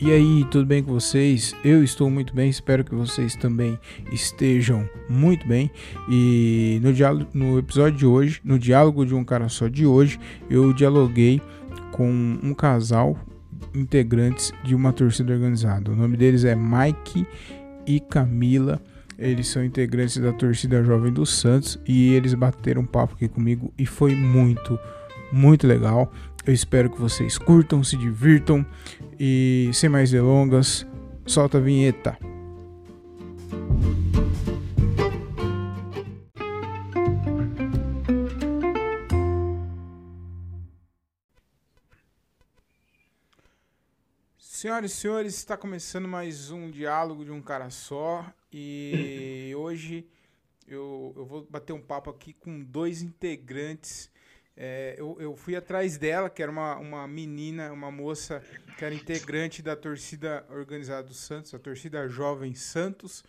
E aí, tudo bem com vocês? Eu estou muito bem, espero que vocês também estejam muito bem. E no, diálogo, no episódio de hoje, no diálogo de um cara só de hoje, eu dialoguei com um casal integrantes de uma torcida organizada. O nome deles é Mike e Camila. Eles são integrantes da torcida Jovem do Santos e eles bateram papo aqui comigo e foi muito, muito legal. Eu espero que vocês curtam, se divirtam e sem mais delongas, solta a vinheta. Senhoras e senhores, está começando mais um diálogo de um cara só e hoje eu, eu vou bater um papo aqui com dois integrantes é, eu, eu, fui atrás dela, que era uma, uma menina, uma moça que era integrante da torcida organizada do Santos, a torcida Jovem Santos.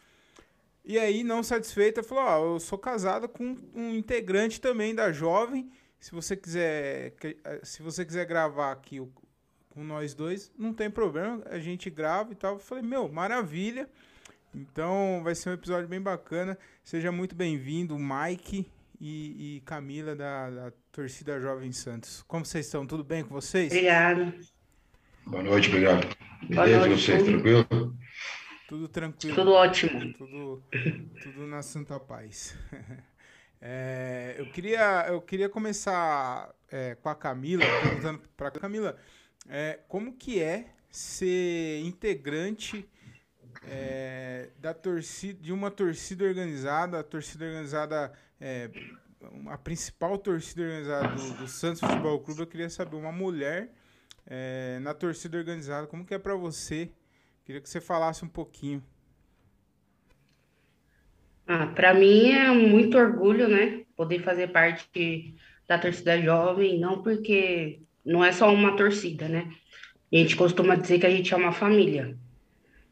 E aí, não satisfeita, falou: Ó, oh, eu sou casada com um integrante também da Jovem. Se você quiser, eh, se você quiser gravar aqui com nós dois, não tem problema, a gente grava e tal. Eu falei: Meu, maravilha. Então vai ser um episódio bem bacana. Seja muito bem-vindo, Mike e, e Camila da, da, torcida Jovem Santos. Como vocês estão? Tudo bem com vocês? Obrigada. Boa noite, obrigado. Beleza, noite, vocês, tudo. tranquilo? Tudo tranquilo. Tudo ótimo. Tudo, tudo na santa paz. É, eu, queria, eu queria começar é, com a Camila, perguntando para a Camila, é, como que é ser integrante é, da torcida, de uma torcida organizada, a torcida organizada é, a principal torcida organizada do, do, Santos Futebol Clube, eu queria saber, uma mulher é, na torcida organizada, como que é para você? Queria que você falasse um pouquinho. Ah, para mim é muito orgulho, né? Poder fazer parte da torcida jovem, não porque não é só uma torcida, né? A gente costuma dizer que a gente é uma família,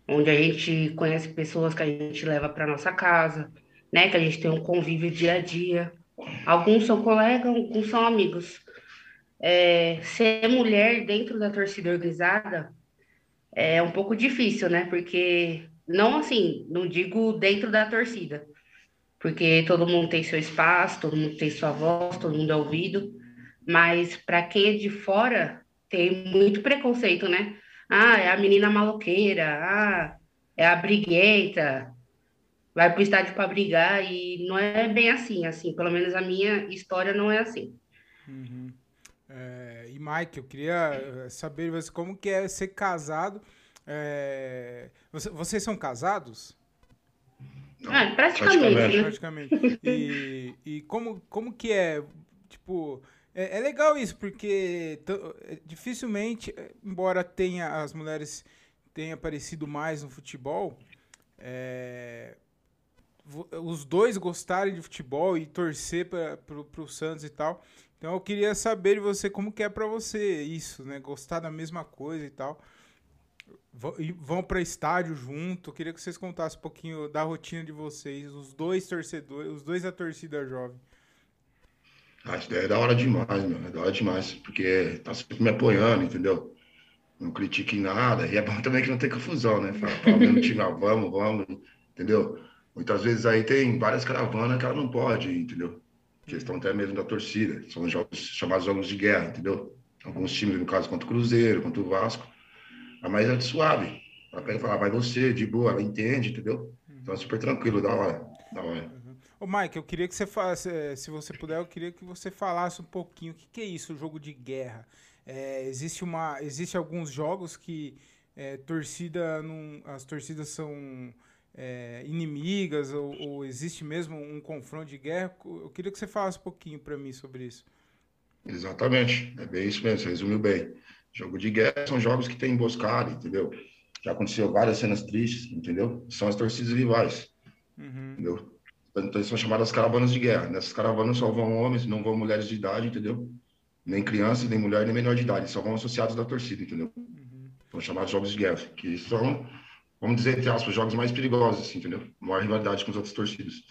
onde a gente conhece pessoas que a gente leva para nossa casa, né? Que a gente tem um convívio dia a dia. Alguns são colegas, alguns são amigos. É, ser mulher dentro da torcida organizada é um pouco difícil, né? Porque não assim, não digo dentro da torcida, porque todo mundo tem seu espaço, todo mundo tem sua voz, todo mundo é ouvido, mas para quem é de fora tem muito preconceito, né? Ah, é a menina maloqueira, ah, é a briguenta, vai para o estádio para brigar e não é bem assim, assim, pelo menos a minha história não é assim. Uhum. É, e Mike, eu queria eh, saber como que é ser casado. É, você, vocês são casados? Ah, praticamente. Praticamente. praticamente. E, e como, como que é, tipo, é, é legal isso, porque é, dificilmente, embora tenha as mulheres tenham aparecido mais no futebol, é, os dois gostarem de futebol e torcer para o Santos e tal. Então eu queria saber de você como que é para você isso, né? Gostar da mesma coisa e tal. Vão para estádio junto. Eu queria que vocês contassem um pouquinho da rotina de vocês, os dois torcedores, os dois da torcida jovem. Isso daí é da hora demais, meu. É da hora demais, porque tá sempre me apoiando, entendeu? Não critique nada. E é bom também que não tem confusão, né? Fala, fala time, ah, vamos, vamos, entendeu? Muitas vezes aí tem várias caravanas que ela não pode, entendeu? Questão até mesmo da torcida. São jogos chamados jogos de guerra, entendeu? Alguns times, no caso, contra o Cruzeiro, contra o Vasco. A mais é suave. Ela pega e fala, ah, vai você, de boa, ela entende, entendeu? Então é super tranquilo, da hora. Da hora. Ô, Mike, eu queria que você falasse, eh, se você puder, eu queria que você falasse um pouquinho o que, que é isso, o jogo de guerra. É, existe uma, existe alguns jogos que é, torcida, não, as torcidas são é, inimigas ou, ou, existe mesmo um confronto de guerra? Eu queria que você falasse um pouquinho para mim sobre isso. Exatamente, é bem isso mesmo, você resumiu bem. Jogo de guerra são jogos que tem emboscada, entendeu? Já aconteceu várias cenas tristes, entendeu? São as torcidas rivais, uhum. entendeu? Então são chamadas caravanas de guerra. Nessas caravanas só vão homens, não vão mulheres de idade, entendeu? Nem crianças, nem mulher, nem menor de idade. Só vão associados da torcida, entendeu? Uhum. São chamados jogos de guerra, que são vamos dizer, entre aspas, jogos mais perigosos, assim, entendeu? Maior rivalidade com os outros torcidos.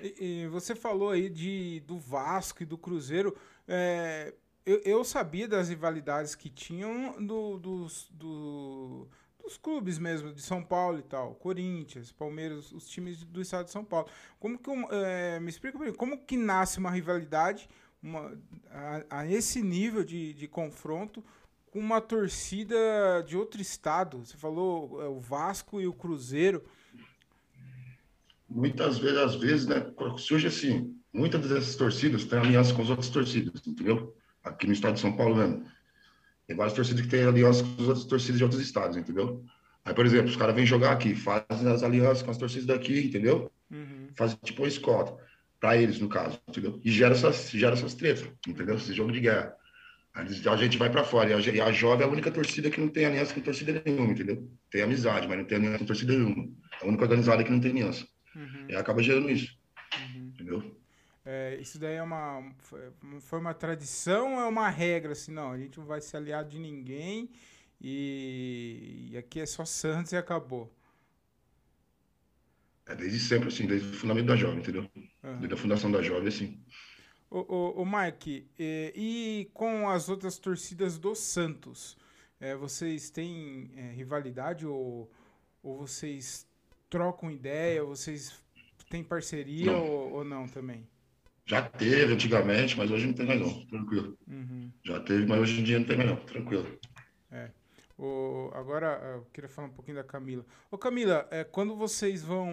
E, e, você falou aí de, do Vasco e do Cruzeiro. É, eu, eu, sabia das rivalidades que tinham do, do, do, dos clubes mesmo, de São Paulo e tal, Corinthians, Palmeiras, os times do estado de São Paulo. Como que é, me explica como que nasce uma rivalidade uma, a, a, esse nível de, de confronto com uma torcida de outro estado? Você falou é, o Vasco e o Cruzeiro. Muitas vezes, às vezes, né, surge assim, muitas dessas torcidas têm aliança com as outras torcidas, entendeu? Aqui no estado de São Paulo mesmo. Tem várias torcidas que têm aliança com as outras torcidas de outros estados, entendeu? Aí, por exemplo, os caras vêm jogar aqui, fazem as alianças com as torcidas daqui, entendeu? Uhum. Fazem tipo uma escolta, para eles, no caso, entendeu? E gera essas, gera essas tretas, entendeu? Esse jogo de guerra. Aí a gente vai para fora. E a, a Jovem é a única torcida que não tem aliança com torcida nenhuma, entendeu? Tem amizade, mas não tem aliança com torcida nenhuma. É a única organizada que não tem aliança. Uhum. E acaba gerando isso. É, isso daí é uma. Foi uma tradição ou é uma regra? Assim, não, a gente não vai ser aliado de ninguém e, e aqui é só Santos e acabou. É desde sempre, assim, desde o fundamento da Jovem, entendeu? Uhum. Desde a fundação da Jovem, assim. O, o, o Mike, e, e, com as outras torcidas do Santos, é, vocês têm é, rivalidade ou, ou vocês trocam ideia, vocês têm parceria não. Ou, ou, não também? Já teve antigamente, mas hoje não tem mais não, tranquilo. Uhum. Já teve, mas hoje em dia não tem mais não, tranquilo. É. O, agora, eu queria falar um pouquinho da Camila. Ô Camila, é, quando vocês vão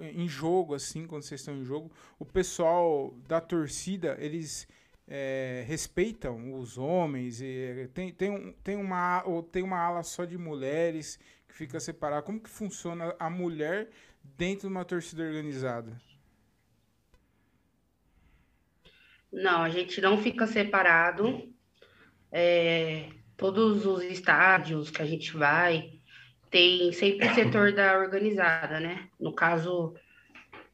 em jogo, assim, quando vocês estão em jogo, o pessoal da torcida, eles é, respeitam os homens? E, tem, tem, um, tem, uma, ou tem uma ala só de mulheres fica separado. Como que funciona a mulher dentro de uma torcida organizada? Não, a gente não fica separado. É, todos os estádios que a gente vai tem sempre o setor da organizada, né? No caso,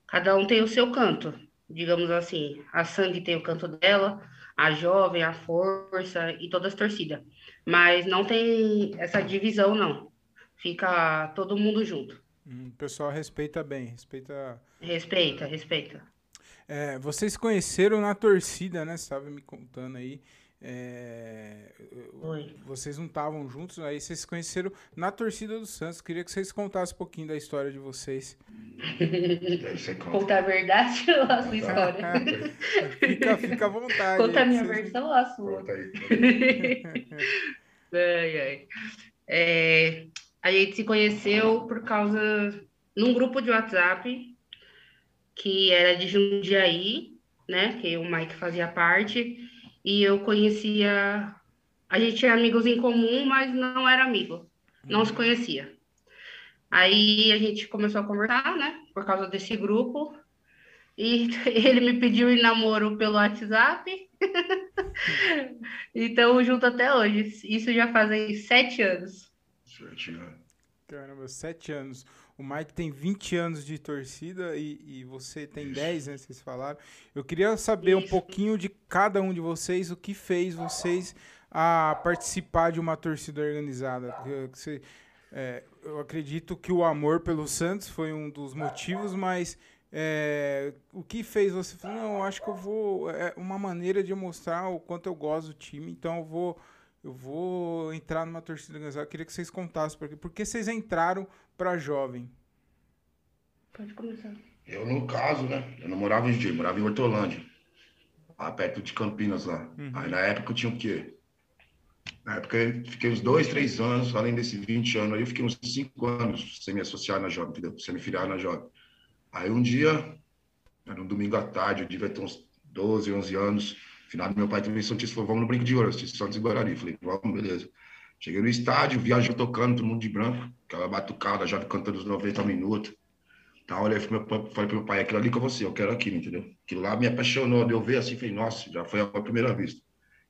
cada um tem o seu canto, digamos assim. A Sangue tem o canto dela, a Jovem, a Força e todas as torcidas. Mas não tem essa divisão, não. Fica todo mundo junto. Hum, o pessoal respeita bem, respeita. Respeita, respeita. É, vocês conheceram na torcida, né? Você estava me contando aí. É, vocês não estavam juntos, aí vocês se conheceram na torcida do Santos. Queria que vocês contassem um pouquinho da história de vocês. Contar a verdade ou a sua história? fica, fica à vontade. Conta a minha vocês... versão ou a sua? Conta aí. ai, ai. É, a gente se conheceu por causa num grupo de WhatsApp que era de Jundiaí, né? Que o Mike fazia parte, e eu conhecia. A gente tinha amigos em comum, mas não era amigo, não se conhecia. Aí a gente começou a conversar, né? Por causa desse grupo. E ele me pediu em namoro pelo WhatsApp. então, junto até hoje. Isso já fazem sete anos. Sete anos. Caramba, sete anos. O Mike tem 20 anos de torcida e, e você tem 10, né? Vocês falaram. Eu queria saber Isso. um pouquinho de cada um de vocês, o que fez vocês a participar de uma torcida organizada. Você, é, eu acredito que o amor pelo Santos foi um dos motivos, mas é, o que fez você falar, não, eu acho que eu vou. É uma maneira de mostrar o quanto eu gosto do time, então eu vou eu vou entrar numa torcida organizada. Eu queria que vocês contassem por quê. Por que vocês entraram para jovem? Pode começar. Eu, no caso, né? Eu não morava em Juiz, morava em Hortolândia. Lá perto de Campinas, lá. Uhum. Aí na época eu tinha o quê? Na época eu fiquei uns dois, três anos, além desses 20 anos aí, eu fiquei uns cinco anos sem me associar na jovem, entendeu? Sem me filiar na jovem. Aí um dia, era um domingo à tarde, eu devia ter uns 12, 11 anos, Final meu pai também Santista falou, vamos no Brinco de Ouro, Santos e Guarani. Falei, vamos, beleza. Cheguei no estádio, viajou tocando, todo mundo de branco, aquela batucada, já cantando os 90 minutos. Então, olhei, falei para meu pai, aquilo ali com você, eu quero aquilo, entendeu? Aquilo lá me apaixonou, de eu ver assim, falei, nossa, já foi a primeira vista.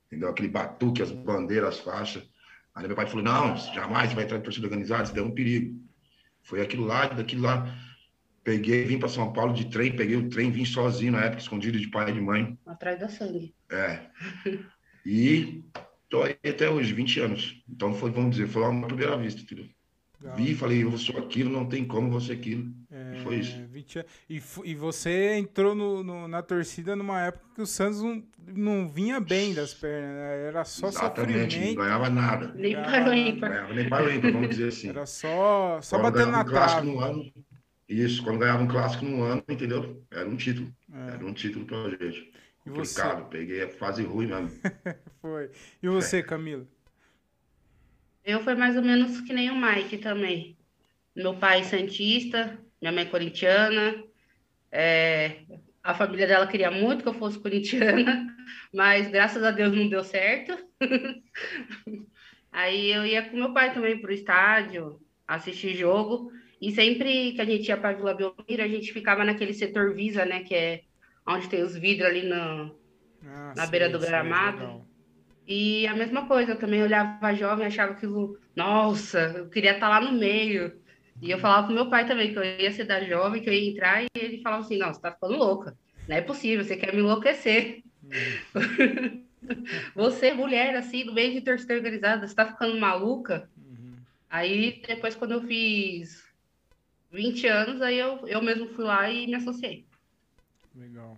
Entendeu? Aquele batuque, as bandeiras, as faixas. Aí meu pai falou, não, jamais vai entrar em torcida organizada, isso é um perigo. Foi aquilo lá, daquilo lá. Peguei, vim para São Paulo de trem, peguei o trem, vim sozinho na época, escondido de pai e de mãe. Atrás da sangue. É. E tô aí até hoje, 20 anos. Então foi, vamos dizer, foi uma primeira vista, entendeu? Legal. Vi, falei, eu sou aquilo, não tem como você aquilo. É, foi isso. 20 anos. E, e você entrou no, no, na torcida numa época que o Santos não, não vinha bem das pernas, né? Era só Exatamente, sofrimento. não ganhava nada. Nem para o ímpar. Ganhava nem para o ímpar, vamos dizer assim. Era só, só Quando batendo na ganhava um trave. no ano, isso, quando ganhava um clássico no ano, entendeu? Era um título. É. Era um título pra gente. E você? Complicado, peguei a fase ruim mesmo. Foi. E você, Camila? Eu foi mais ou menos que nem o Mike também. Meu pai é santista, minha mãe é corintiana. É, a família dela queria muito que eu fosse corintiana, mas graças a Deus não deu certo. Aí eu ia com meu pai também pro estádio, assistir jogo. E sempre que a gente ia para Vila Belmiro, a gente ficava naquele setor Visa, né? Que é onde tem os vidros ali no, Ah, Na sei, beira do gramado? E a mesma coisa, eu também olhava jovem, achava aquilo, nossa, eu queria estar lá no meio. E eu falava pro meu pai também que eu ia ser da jovem, que eu ia entrar, e ele falava assim: não, você tá ficando louca. Não é possível, você quer me enlouquecer. você, mulher, assim, no meio de torcida organizada, você tá ficando maluca? Uhum. Aí depois, quando eu fiz 20 anos, aí eu, eu mesmo fui lá e me associei. Legal.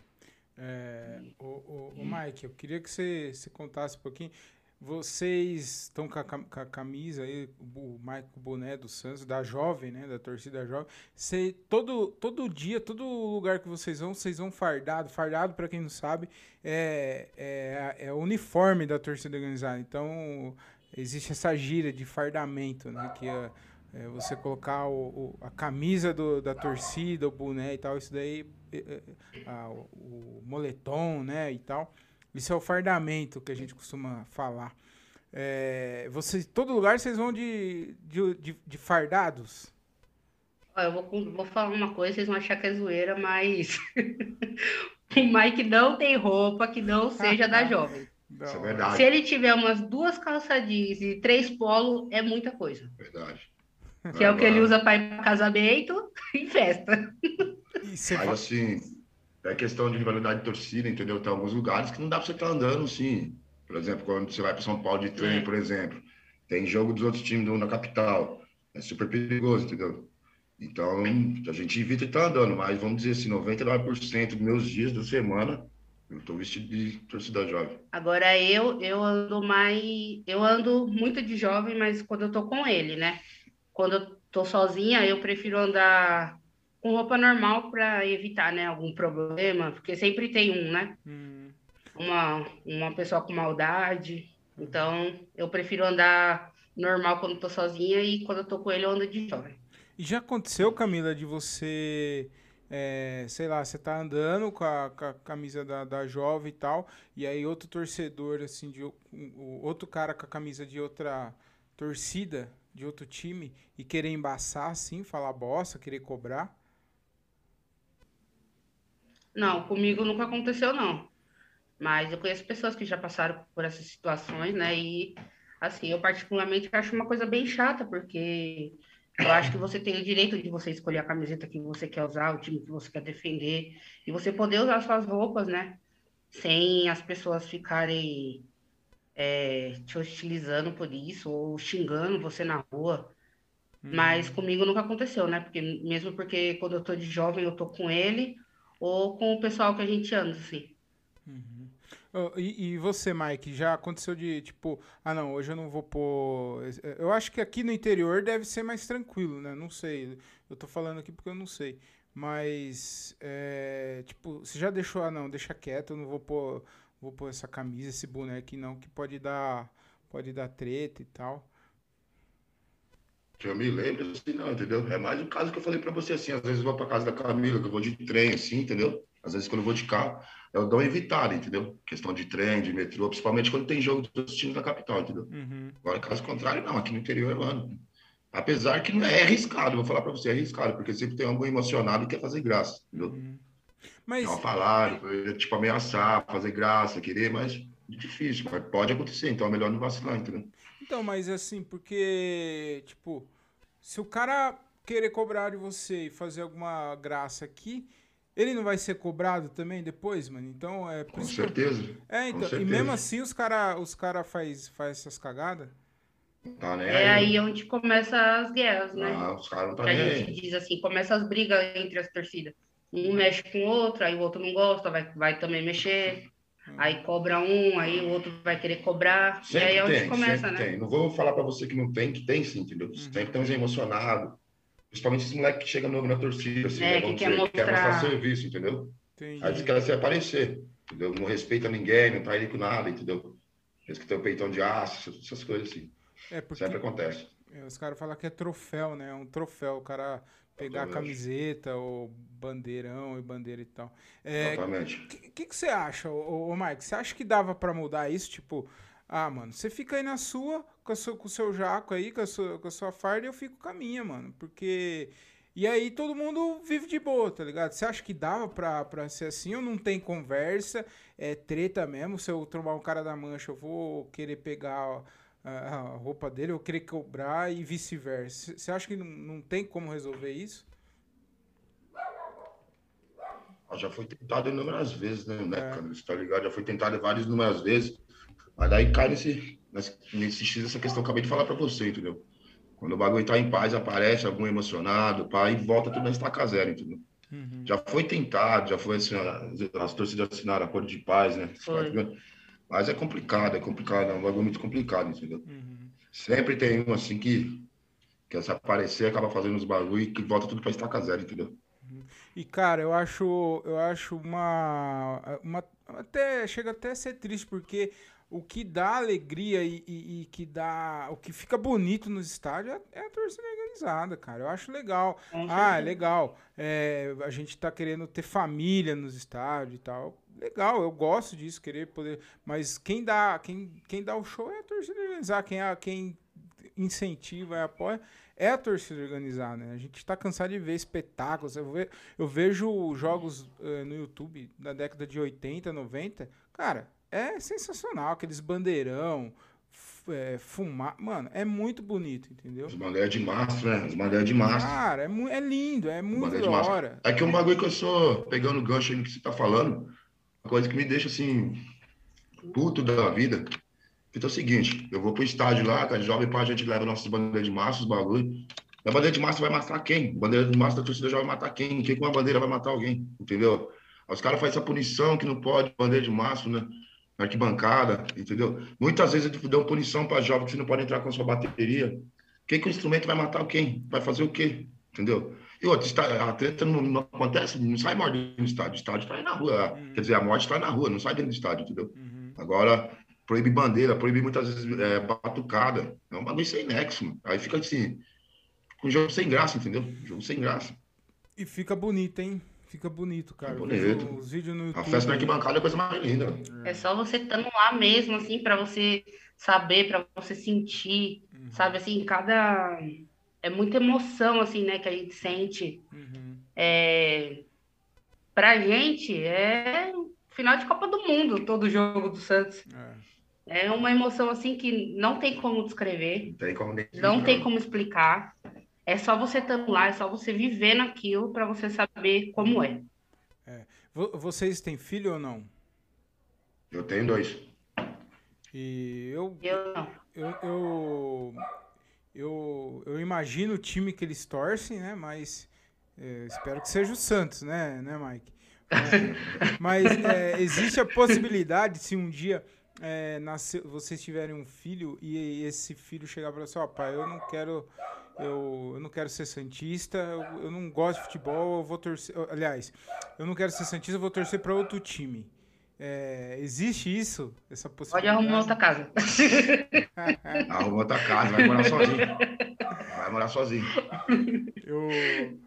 É, o, o, o Mike, eu queria que você, você contasse um pouquinho. Vocês estão com a, com a camisa aí, o Mike o boné do Santos, da jovem, né? Da torcida jovem. Você, todo, todo dia, todo lugar que vocês vão, vocês vão fardado. Fardado, para quem não sabe, é, é, é o uniforme da torcida organizada. Então, existe essa gira de fardamento, né? Que é, é você colocar o, o- a camisa do- da torcida, o boné e tal. Isso daí é, é, a- o, moletom, né, e tal. Isso é o fardamento que a gente costuma falar. É, vocês, todo lugar vocês vão de, de, de, de fardados? Eu vou, vou falar uma coisa, vocês vão achar que é zoeira, mas o Mike não tem roupa que não seja da jovem. Isso é. Se ele tiver umas duas calças jeans e três polo, é muita coisa. Verdade. Que é o que ele usa para ir para casamento e festa. E Mas assim, é questão de rivalidade de torcida, entendeu? Tem alguns lugares que não dá pra você estar andando, sim. Por exemplo, quando você vai para São Paulo de trem, É. por exemplo, tem jogo dos outros times na capital. É super perigoso, entendeu? Então, a gente evita estar andando, mas vamos dizer assim, 99% dos meus dias da semana, eu tô vestido de torcida jovem. Agora eu, eu ando mais, eu ando muito de jovem, mas quando eu tô com ele, né? Quando eu tô sozinha, eu prefiro andar com roupa normal para evitar, né, algum problema, porque sempre tem um, né? Hum, uma, uma pessoa com maldade. Então, eu prefiro andar normal quando tô sozinha e quando eu tô com ele, eu ando de jovem. E já aconteceu, Camila, de você, é, sei lá, você tá andando com a, com a camisa da, da jovem e tal, e aí outro torcedor, assim, de o- outro cara com a camisa de outra torcida, de outro time, e querer embaçar, assim, falar bosta, querer cobrar? Não, comigo nunca aconteceu, não. Mas eu conheço pessoas que já passaram por essas situações, né? E, assim, eu particularmente acho uma coisa bem chata, porque eu acho que você tem o direito de você escolher a camiseta que você quer usar, o time que você quer defender, e você poder usar suas roupas, né? Sem as pessoas ficarem é, te hostilizando por isso, ou xingando você na rua. Mas comigo nunca aconteceu, né? Porque mesmo porque quando eu tô de jovem eu tô com ele ou com o pessoal que a gente anda, assim. Ô, E, e você, Mike, já aconteceu de, tipo, ah, não, hoje eu não vou pôr... Eu acho que aqui no interior deve ser mais tranquilo, né? Não sei, eu tô falando aqui porque eu não sei. Mas, é, tipo, você já deixou, ah, não, deixa quieto, eu não vou pôr, vou pôr essa camisa, esse boneco aqui não, que pode dar, pode dar treta e tal. Que eu me lembro, assim, não, entendeu? É mais o caso que eu falei pra você, assim, às vezes eu vou pra casa da Camila, que eu vou de trem, assim, entendeu? Às vezes quando eu vou de carro, eu dou uma evitada, entendeu? Questão de trem, de metrô, principalmente quando tem jogo dos times na capital, entendeu? Uhum. Agora, caso contrário, não, aqui no interior eu ando. Apesar que não é, arriscado, vou falar pra você, é arriscado, porque sempre tem algum emocionado que quer fazer graça, entendeu? uhum. Mas, Não falar, tipo, ameaçar, fazer graça, querer, mas difícil, mas pode acontecer, então é melhor não vacilar, entendeu? Então, mas assim, porque, tipo, se o cara querer cobrar de você e fazer alguma graça aqui, ele não vai ser cobrado também depois, mano? Então, é Com isso que certeza. É, então, e certeza. mesmo assim os cara, os cara faz, faz essas cagadas? Tá, né? É aí onde começa as guerras, né? Ah, os caras não tá Que a gente aí. diz assim, começa as brigas entre as torcidas. Um mexe com o outro, aí o outro não gosta, vai, vai também mexer. Aí cobra um, aí o outro vai querer cobrar. e Sempre aí é onde tem, começa, né? tem. Não vou falar pra você que não tem, que tem sim, entendeu? Uhum. Sempre tem uns emocionados. Principalmente esse moleque que chega novo na torcida, assim, É, né? que quer dizer, quer mostrar mostrar- serviço, entendeu? Entendi. Aí eles querem se aparecer, entendeu? Não respeita ninguém, não tá aí com nada, entendeu? Eles que tem o peitão de aço, essas coisas assim. É porque Sempre acontece. é, os caras falam que é troféu, né? É um troféu. O cara pegar Exatamente. camiseta ou bandeirão e bandeira e tal. É, Exatamente. O que, que, que você acha, ô, ô Mike? Você acha que dava pra mudar isso? Tipo, ah, mano, você fica aí na sua, com, a sua- com o seu jaco aí, com a sua, com a sua farda, e eu fico com a minha, mano. Porque. E aí todo mundo vive de boa, tá ligado? Você acha que dava pra, pra ser assim ou não tem conversa? É treta mesmo? Se eu trombar um cara da mancha, eu vou querer pegar a, a roupa dele, eu vou querer cobrar e vice-versa. Você acha que não, não tem como resolver isso? Ah, Já foi tentado inúmeras vezes, né, né É. cara? Você tá ligado? Já foi tentado várias inúmeras vezes. Mas daí cai nesse, nesse, X essa questão que eu acabei de falar pra você, entendeu? Quando o bagulho tá em paz, aparece algum emocionado, pá, e volta tudo na estaca zero, entendeu? Uhum. Já foi tentado, já foi assim, ó, as torcidas assinaram acordo de paz, né? Foi. Mas é complicado, é complicado, é um bagulho muito complicado, entendeu? Uhum. Sempre tem um assim que quer se aparecer, acaba fazendo os bagulho e que volta tudo pra estaca zero, entendeu? E cara, eu acho, eu acho uma, uma até chega até a ser triste porque o que dá alegria e, e- e que dá, o que fica bonito nos estádios é, é a torcida organizada, cara. Eu acho legal. Ah, é legal. É, a gente tá querendo ter família nos estádios e tal. Legal, eu gosto disso, querer poder. Mas quem dá, quem, quem dá o show é a torcida organizada. Quem, a- quem incentiva e apoia é a torcida organizada, né? A gente tá cansado de ver espetáculos. Eu, ve- eu vejo jogos eh, no YouTube da década de 80, 90. Cara, é sensacional. Aqueles bandeirão, é, fumar. Mano, é muito bonito, entendeu? As bandeiras de mastro, né? As bandeiras de mastro. Cara, é, é lindo, é muito da hora. É que um bagulho que eu sou, pegando o gancho aí no que você tá falando, coisa que me deixa assim, puto da vida. Então é o seguinte, eu vou pro estádio lá, cara, jovem pra a gente leva nossas bandeiras de massa, os bagulho. A bandeira de massa vai matar quem? A bandeira de massa da torcida jovem vai matar quem? Quem com uma bandeira vai matar alguém? Entendeu? Os caras fazem essa punição que não pode, bandeira de massa, né? Na arquibancada, entendeu? Muitas vezes eles dão punição para jovem que você não pode entrar com a sua bateria. Quem que o instrumento vai matar quem? Vai fazer o quê? Entendeu? E outra, está- a treta não, não acontece, não sai morte no estádio. O estádio está aí na rua. Uhum. Quer dizer, a morte está na rua, não sai dentro do estádio, entendeu? Uhum. Agora, proíbe bandeira, proíbe muitas vezes é, batucada. É um bagulho sem nexo, mano. Aí fica assim, com jogo sem graça, entendeu? Jogo sem graça. E fica bonito, hein? Fica bonito, cara. Bonito. Os vídeos no A YouTube. festa na arquibancada é a coisa mais linda. mano. É só você estando lá mesmo, assim, para você saber, para você sentir, Uhum. sabe, assim, cada... É muita emoção, assim, né, que a gente sente. Uhum. É... Pra gente, é final de Copa do Mundo, todo jogo do Santos. É. É uma emoção, assim, que não tem como descrever, Não tem como nem não tem como explicar. É só você estando lá, é só você viver naquilo para você saber como é. Vo- Vocês têm filho ou não? Eu tenho dois. E eu, Eu não. eu, eu, eu, eu imagino o time que eles torcem, né? Mas é, espero que seja o Santos, né, né Mike? Mas é, existe a possibilidade, se um dia é, nascer, vocês tiverem um filho e esse filho chegar para você, ó, pai, eu não quero, eu, eu não quero ser santista, eu, eu não gosto de futebol, eu vou torcer. Aliás, eu não quero ser santista, eu vou torcer para outro time. É, existe isso? Essa Pode possibilidade? arrumar outra casa. Arruma outra casa, vai morar sozinho. Vai morar sozinho. Eu,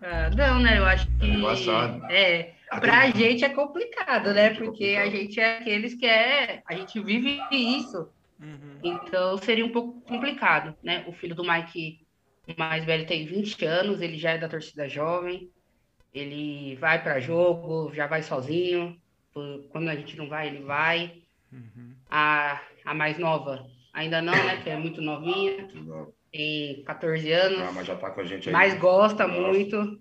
Ah, não, né? Eu acho que. Embaçado. É, pra tem- gente é complicado, né? É Porque a gente é aqueles que é. A gente vive isso. Uhum. Então seria um pouco complicado, né? O filho do Mike, o mais velho, tem 20 anos, ele já é da torcida jovem, ele vai para jogo, já vai sozinho. Quando a gente não vai, ele vai. Uhum. A, a mais nova ainda não, né? Que é muito novinha, tem 14 anos, Ah, mas já tá com a gente aí. mas gosta Nossa. muito.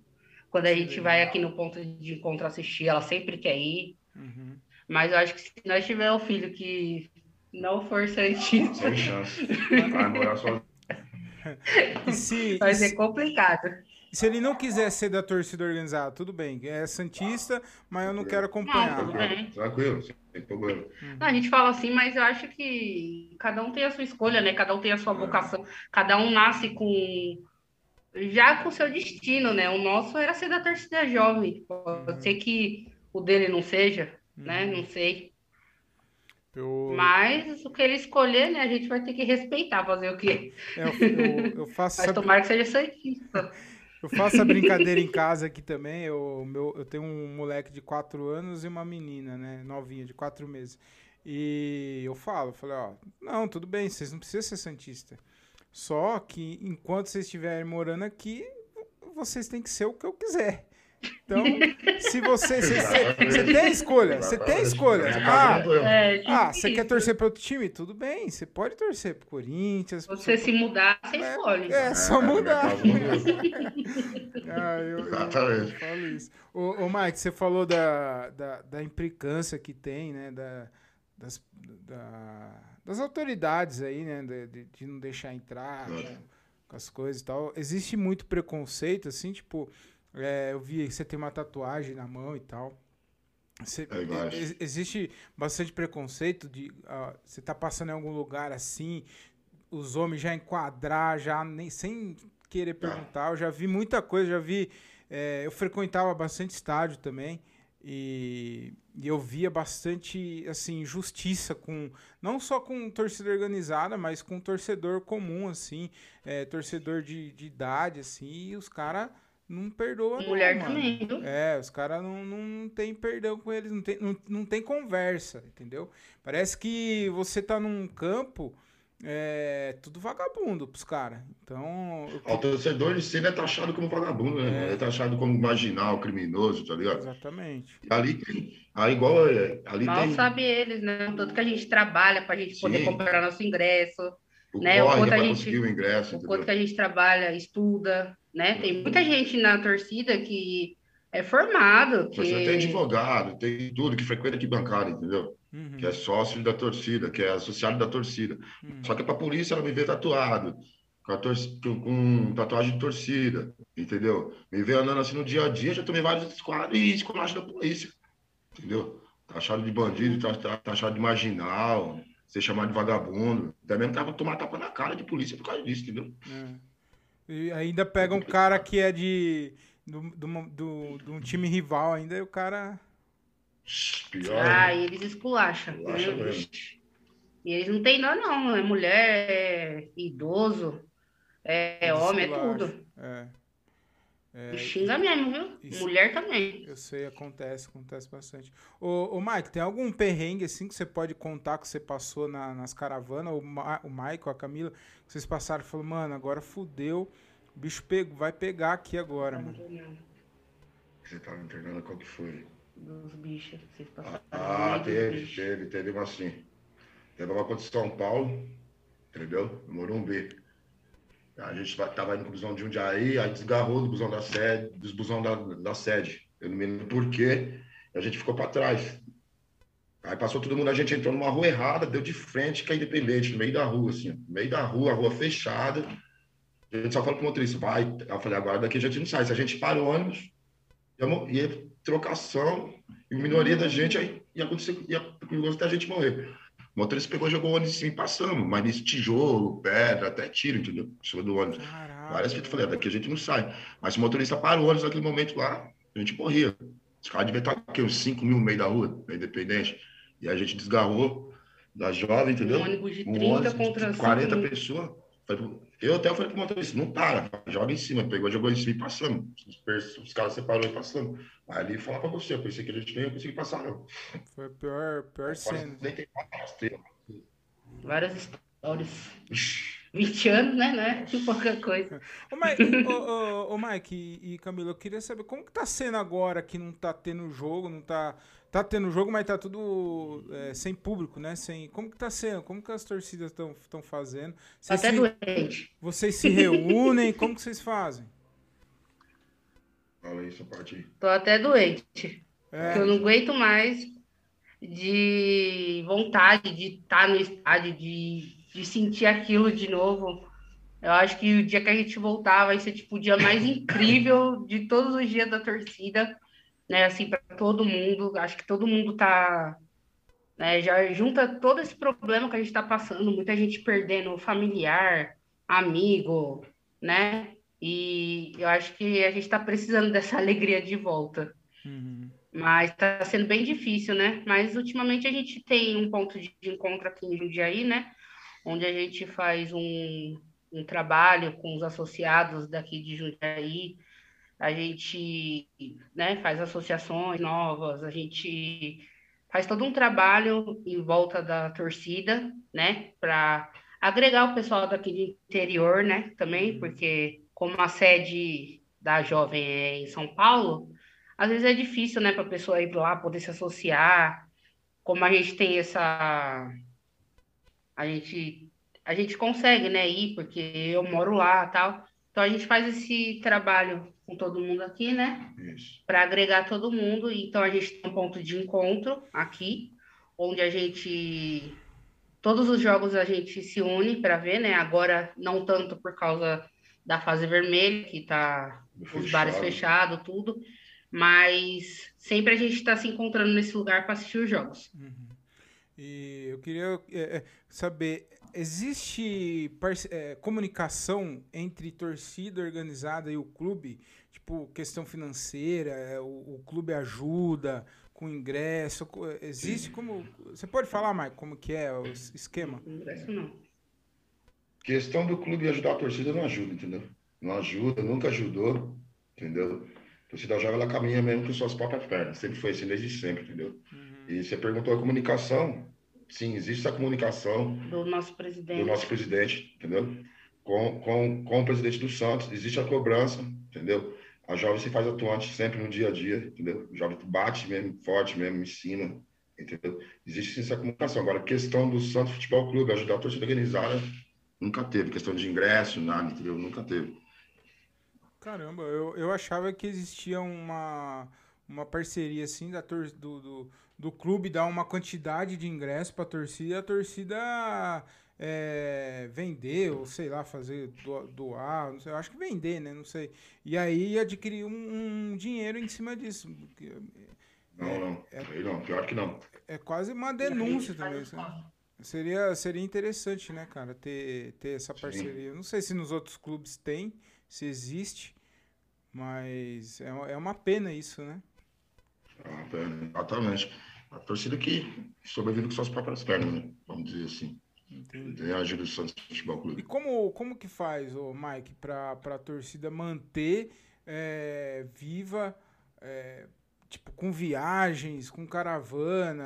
Quando a gente vai aqui no ponto de encontro assistir, ela sempre quer ir. Uhum. Mas eu acho que se nós tiver um filho que não for santista, Sem chance. Vai morar sozinho. se, Vai ser complicado. Se ele não quiser ser da torcida organizada, tudo bem. É Santista, mas eu não quero acompanhar. Não, tranquilo, tranquilo, sem problema. Não, a gente fala assim, mas eu acho que cada um tem a sua escolha, né? Cada um tem a sua vocação. Cada um nasce com já com seu destino, né? O nosso era ser da torcida jovem. Pode uhum. ser que o dele não seja, né? uhum. né? Não sei. Eu... Mas o que ele escolher, né? A gente vai ter que respeitar, fazer o quê? É, eu, eu, faço. Mas tomara que seja santista. Eu faço a brincadeira em casa aqui também. Eu, meu, eu tenho um moleque de 4 anos e uma menina, né? Novinha, de 4 meses. E eu falo, eu falei, ó, não, tudo bem, vocês não precisam ser santista. Só que enquanto vocês estiverem morando aqui, vocês têm que ser o que eu quiser. Então, se você. Você tem escolha. Você tem escolha. Ah, é, ah você quer torcer para outro time? Tudo bem. Você pode torcer para Corinthians. Você se mudar, você é, escolhe. É, só mudar. ah, eu, eu, eu, falo isso. Ô, ô, Mike, você falou da, da, da implicância que tem, né? Da, das, da, das autoridades aí, né? De, de não deixar entrar com, com as coisas e tal. Existe muito preconceito, assim, tipo é, eu vi que você tem uma tatuagem na mão e tal. Você, é, existe bastante preconceito de uh, você tá passando em algum lugar assim, os homens já enquadrar, já nem sem querer perguntar. Eu já vi muita coisa, já vi. É, eu frequentava bastante estádio também. E, e, eu via bastante assim injustiça com não só com torcida organizada mas com torcedor comum assim é, torcedor de, de idade assim e os caras não perdoa Mulher não, também, viu? É, os caras não, não, não tem perdão com eles, não tem, não, não tem conversa, entendeu? Parece que você tá num campo, é tudo vagabundo pros caras. Então. O torcedor de si é taxado como vagabundo, né? É. é taxado como marginal, criminoso, tá ligado? Exatamente. E ali tem. Aí igual. É, ali Mal tem... sabe eles, né? Tanto que a gente trabalha pra gente poder Sim. comprar nosso ingresso. O né? o quanto a gente, o ingresso, o quanto que a gente trabalha, estuda, né? Tem muita gente na torcida que é formado. Que... Você tem advogado, tem tudo que frequenta aqui bancada, entendeu? Uhum. Que é sócio da torcida, que é associado da torcida. Uhum. Só que para a polícia ela me vê tatuado, com, tor... com, tatuagem de torcida, entendeu? Me vê andando assim no dia a dia, já tomei vários quadros e esculacho da polícia, entendeu? Taxado de bandido, taxado de marginal, ser chamado de vagabundo. Até mesmo tava tomar tapa na cara de polícia por causa disso, entendeu? Uhum. E ainda pega um cara que é de. Do, do, do, de um time rival ainda, e o cara. Pior. Ah, e eles esculacham. E eles não tem nada, não. É mulher, é idoso, é homem, é tudo. É. É, e xinga mesmo, viu? Isso, Mulher também. Eu sei, acontece, acontece bastante. Ô, ô, Mike, tem algum perrengue assim que você pode contar que você passou na, nas caravanas? O, Ma, o Mike, a Camila, que vocês passaram e falaram, mano, agora fudeu, o bicho pego, vai pegar aqui agora, tá mano. Você tava entendendo qual que foi? Dos bichos que vocês passaram. Ah, teve, teve, teve uma assim. Teve uma conta de São Paulo, entendeu? Morumbi. A gente estava indo pro busão de Jundiaí, aí desgarrou do busão da sede, dos busão da, sede. Eu não me lembro por a gente ficou para trás. Aí passou todo mundo, a gente entrou numa rua errada, deu de frente com a Independente, no meio da rua, assim, meio da rua, a rua fechada. A gente só falou pro motorista, vai. Eu falei, agora daqui a gente não sai. Se a gente para o ônibus, ia, ia trocação, e minoria da gente, aí ia acontecer, ia acontecer a gente morrer. O motorista pegou, jogou o ônibus em cima e passamos, mas nesse tijolo, pedra, até tiro, entendeu? Em cima do ônibus. Caraca. Várias vezes eu falei, ah, daqui a gente não sai. Mas se o motorista parou o ônibus naquele momento lá, a gente morria. Os caras deviam estar aqui, uns 5 mil no meio da rua, na Independente. E a gente desgarrou da jovem, entendeu? Um ônibus de 30 um ônibus contra de 40 pessoas. Eu até falei pro motorista, não para, joga em cima. Pegou, jogou em cima e passamos. Os, os caras separaram e passamos. Aí ele falou pra você, eu pensei que a gente nem ia conseguir passar, não. Foi a pior, pior cena. Várias histórias. 20 anos, né? Não é pouca coisa. Ô, Mike, ô, ô, ô, Mike e, e Camila, eu queria saber como que tá sendo agora que não tá tendo jogo, não tá. Tá tendo jogo, mas tá tudo é, sem público, né? Sem, como que tá sendo? Como que as torcidas estão fazendo? Vocês até se, doente. Vocês se reúnem? como que vocês fazem? Fala isso, parte. Tô até doente. É. Eu não aguento mais de vontade de estar no estádio, de, de sentir aquilo de novo. Eu acho que o dia que a gente voltar vai ser tipo o dia mais incrível de todos os dias da torcida, né? Assim, para todo mundo. Acho que todo mundo tá. Né, já junta todo esse problema que a gente está passando, muita gente perdendo familiar, amigo, né? E eu acho que a gente está precisando dessa alegria de volta. Uhum. Mas está sendo bem difícil, né? Mas ultimamente a gente tem um ponto de encontro aqui em Jundiaí, né? Onde a gente faz um, um trabalho com os associados daqui de Jundiaí. A gente né, faz associações novas, a gente faz todo um trabalho em volta da torcida, né? Para agregar o pessoal daqui do interior, né? Também, uhum. porque como a sede da Jovem é em São Paulo, às vezes é difícil, né, para a pessoa ir lá, poder se associar. Como a gente tem essa. A gente, a gente consegue, né, ir, porque eu moro lá tal. Então a gente faz esse trabalho com todo mundo aqui, né? Para agregar todo mundo. Então a gente tem um ponto de encontro aqui, onde a gente. Todos os jogos a gente se une para ver, né? Agora não tanto por causa da fase vermelha, que tá os bares fechados, tudo mas sempre a gente está se encontrando nesse lugar para assistir os jogos. Uhum. E eu queria é, é saber, existe é, comunicação entre torcida organizada e o clube? Tipo, questão financeira, é, o, o clube ajuda com ingresso, existe como... Você pode falar, Mike, como que é o esquema? Ingresso não. Questão do clube ajudar a torcida não ajuda, entendeu? Não ajuda, nunca ajudou, entendeu? A torcida jovem ela caminha mesmo com suas próprias pernas. Sempre foi assim, desde sempre, entendeu? Uhum. E você perguntou a comunicação. Sim, existe essa comunicação. Do nosso presidente. Do nosso presidente, entendeu? Com, com, com o presidente do Santos. Existe a cobrança, entendeu? A jovem se faz atuante sempre no dia a dia, entendeu? O jovem bate mesmo, forte mesmo, ensina, entendeu? Existe sim essa comunicação. Agora, a questão do Santos Futebol Clube, ajudar a torcida organizada, nunca teve. Questão de ingresso, nada, entendeu? Nunca teve. Caramba, eu, eu achava que existia uma, uma parceria assim da tor do, do, do clube dar uma quantidade de ingressos para a torcida e a torcida é, vender ou sei lá, fazer doar, não sei, eu acho que vender, né? Não sei. E aí adquirir um, um dinheiro em cima disso. Não, é, não. É, não, pior que não. É quase uma denúncia também. Né? Seria, seria interessante, né, cara, ter, ter essa parceria. Sim. Não sei se nos outros clubes tem, se existe, mas é, é uma pena isso, né? Exatamente. A torcida que sobrevive com suas próprias pernas, né? Vamos dizer assim. Entendi. A do Santos Futebol Clube. E como, como que faz, ô Mike, para a torcida manter é, viva é, tipo, com viagens, com caravana,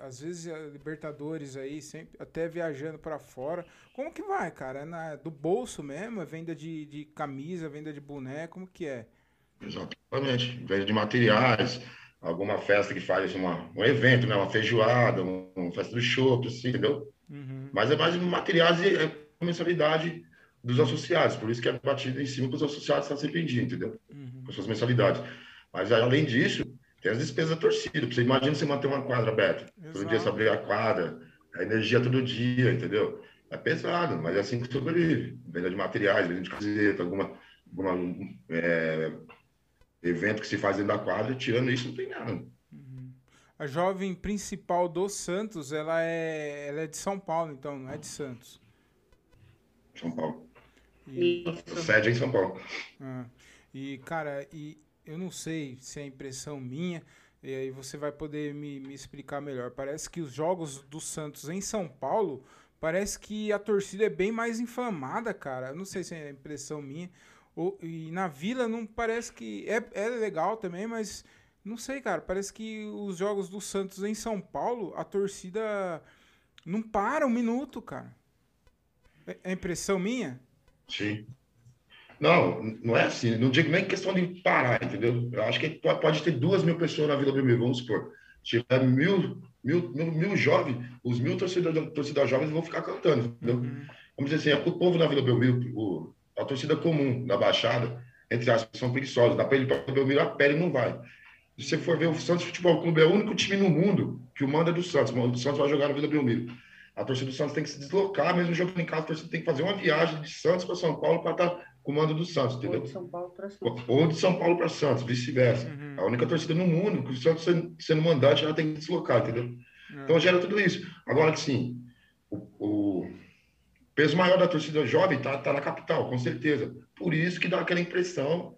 às vezes a Libertadores aí, sempre, até viajando para fora. Como que vai, cara? É na, do bolso mesmo? É venda de, de camisa, venda de boneco? Como que é? Exatamente. Venda de materiais, alguma festa que faz uma, um evento, né? Uma feijoada, uma, uma festa do show, assim, entendeu? Uhum. Mas é mais materiais e é mensalidade dos associados. Por isso que é batido em cima para os associados estar sempre em dia, entendeu? Uhum. Com suas mensalidades. Mas, além disso, tem as despesas da torcida. Você imagina você manter uma quadra aberta. Exato. Todo dia você abrir a quadra, a energia todo dia, entendeu? É pesado, mas é assim que sobrevive. Venda de materiais, venda de camiseta, alguma, alguma é, evento que se faz dentro da quadra, tirando isso, não tem nada. Uhum. A jovem principal do Santos, ela é, ela é de São Paulo, então, não é de Santos. São Paulo. E... Sede é em São Paulo. Ah. E, cara, e eu não sei se é impressão minha, e aí você vai poder me, me explicar melhor. Parece que os jogos do Santos em São Paulo, parece que a torcida é bem mais inflamada, cara. Eu não sei se é impressão minha. Ou, e na Vila não parece que. É, é legal também, mas não sei, cara. Parece que os jogos do Santos em São Paulo, a torcida não para um minuto, cara. É, é impressão minha? Sim. Não, não é assim. Não digo nem questão de parar, entendeu? Eu acho que pode ter duas mil pessoas na Vila Belmiro, vamos supor. Se tiver mil, mil, mil, mil jovens, os mil torcedores torcida jovens vão ficar cantando, entendeu? Uhum. Vamos dizer assim, o povo na Vila Belmiro, o, a torcida comum da Baixada, entre aspas, são preguiçosos. Dá para ele para Belmiro a pele não vai. Se você for ver, o Santos Futebol Clube é o único time no mundo que o manda é do Santos. O Santos vai jogar na Vila Belmiro. a torcida do Santos tem que se deslocar, mesmo jogando em casa, a torcida tem que fazer uma viagem de Santos para São Paulo para estar tá comando do Santos, entendeu? Ou de São Paulo para Santos. Ou de São Paulo para Santos, vice-versa. Uhum. A única torcida no mundo que o Santos sendo, mandante já tem que deslocar, entendeu? Uhum. Então gera tudo isso. Agora sim, o, o, peso maior da torcida jovem tá, tá na capital, com certeza. Por isso que dá aquela impressão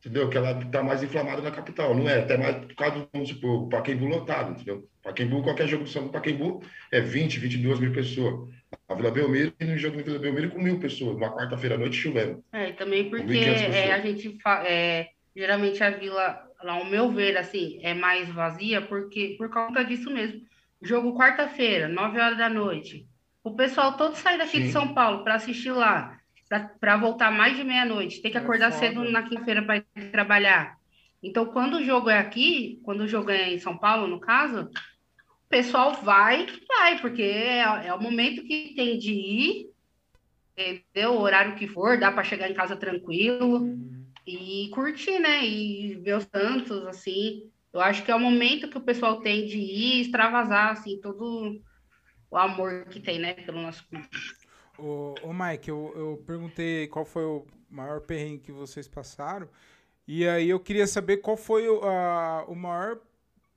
entendeu? Que ela está mais inflamada na capital, não é? Até mais por causa do, vamos supor, o Pacaembu lotado, entendeu? Pacaembu, qualquer jogo do São Pacaembu é 20, 22 mil pessoas. A Vila Belmiro, no jogo da Vila Belmiro, com mil pessoas, uma quarta-feira à noite chovendo. É, e também porque é, a gente, é, geralmente a Vila, lá, ao meu ver, assim, é mais vazia, porque por conta disso mesmo. Jogo quarta-feira, 9 horas da noite. O pessoal todo sai daqui Sim. de São Paulo para assistir lá para voltar mais de meia-noite, tem que é acordar é cedo na quinta-feira para trabalhar. Então, quando o jogo é aqui, quando o jogo é em São Paulo, no caso, o pessoal vai, vai, porque é, é o momento que tem de ir, entendeu? O horário que for, dá para chegar em casa tranquilo uhum. e curtir, né? E ver os Santos, assim. Eu acho que é o momento que o pessoal tem de ir extravasar, assim, todo o amor que tem, né, pelo nosso clube. Ô, ô Mike, eu, eu perguntei qual foi o maior perrengue que vocês passaram. E aí eu queria saber qual foi o, a, o maior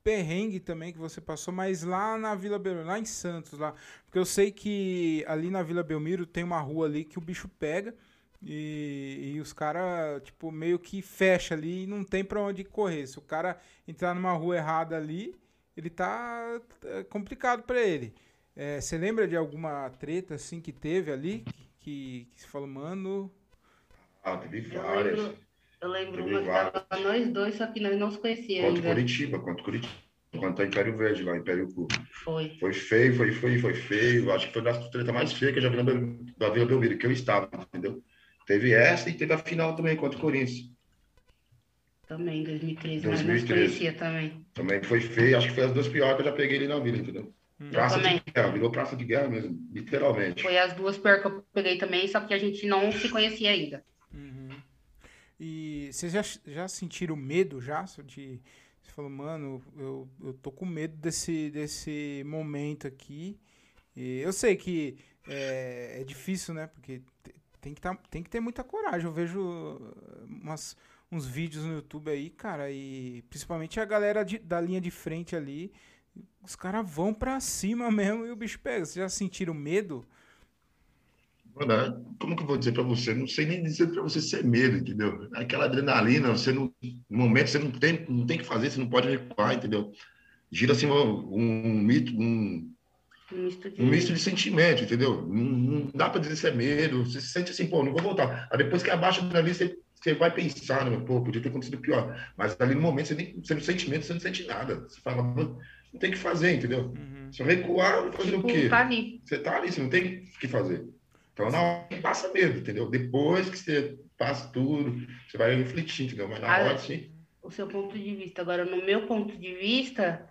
perrengue também que você passou, mas lá na Vila Belmiro, lá em Santos, lá. Porque eu sei que ali na Vila Belmiro tem uma rua ali que o bicho pega e, e os caras, tipo, meio que fecha ali e não tem para onde correr. Se o cara entrar numa rua errada ali, ele tá é complicado para ele. É, você lembra de alguma treta assim que teve ali? Que, que, você falou, mano. Ah, teve várias. Eu lembro, eu lembro uma que tava nós dois, só que nós não se conhecíamos. Quanto Curitiba, quanto Curitiba. Quanto a Império Verde lá, Império Clube. Foi. Foi feio, foi feio, foi feio. Acho que foi das treta mais feia que eu já vi na, da Vila Belmiro, que eu estava, entendeu? Teve essa e teve a final também contra o Corinthians. Também, 2013, 2013. mas não conhecia também. Também foi feio, acho que foi as duas piores que eu já peguei ali na Vila, entendeu? Hum. Praça de guerra, virou praça de guerra mesmo, literalmente. Foi as duas piores que eu peguei também, só que a gente não se conhecia ainda. Uhum. E vocês já, já sentiram medo já? De, você falou, mano, eu, eu tô com medo desse, desse momento aqui. E eu sei que é, é difícil, né? Porque tem que, tá, tem que ter muita coragem. Eu vejo umas, uns vídeos no YouTube aí, cara, e principalmente a galera de, da linha de frente ali os caras vão pra cima mesmo e o bicho pega. Vocês já sentiram medo? Mano, é, como que eu vou dizer pra você? Não sei nem dizer pra você ser medo, entendeu? Aquela adrenalina, você não, no momento você não tem, não tem que fazer, você não pode recuar, entendeu? Gira assim um, um mito, um, um misto, de... um misto de sentimento, entendeu? Não, não dá para dizer se é medo, você se sente assim, pô, não vou voltar. Aí depois que abaixa ali, você, você vai pensar, né? pô, podia ter acontecido pior. Mas ali no momento você, nem, você não sente medo, você não sente nada. Você fala, não tem que fazer, entendeu? Uhum. Se eu recuar, fazer tipo, o quê? Tá ali. Você tá ali, você não tem o que fazer. Então, na hora, passa medo, entendeu? Depois que você passa tudo, você vai refletir, entendeu? Mas na ah, hora, sim. O seu ponto de vista. Agora, no meu ponto de vista,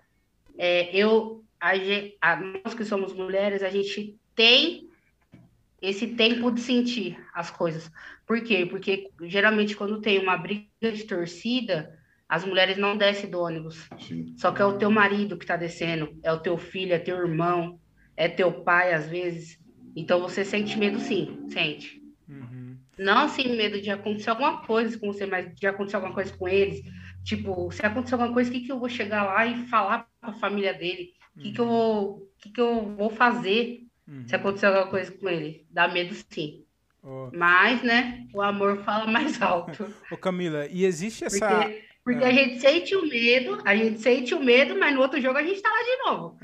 é, eu, a, a, nós que somos mulheres, a gente tem esse tempo de sentir as coisas. Por quê? Porque geralmente quando tem uma briga de torcida, as mulheres não descem do ônibus. Sim. Só que é o teu marido que está descendo, é o teu filho, é teu irmão, é teu pai, às vezes. Então você sente medo sim, sente. Uhum. Não assim, medo de acontecer alguma coisa com você, mas de acontecer alguma coisa com eles. Tipo, se acontecer alguma coisa, o que, que eu vou chegar lá e falar para a família dele? O que, que, eu vou, que, que eu vou fazer uhum. se acontecer alguma coisa com ele? Dá medo sim. Oh. Mas, né, o amor fala mais alto. Ô Camila, e existe essa... Porque porque é. a gente sente o medo, a gente sente o medo, mas no outro jogo a gente tá lá de novo.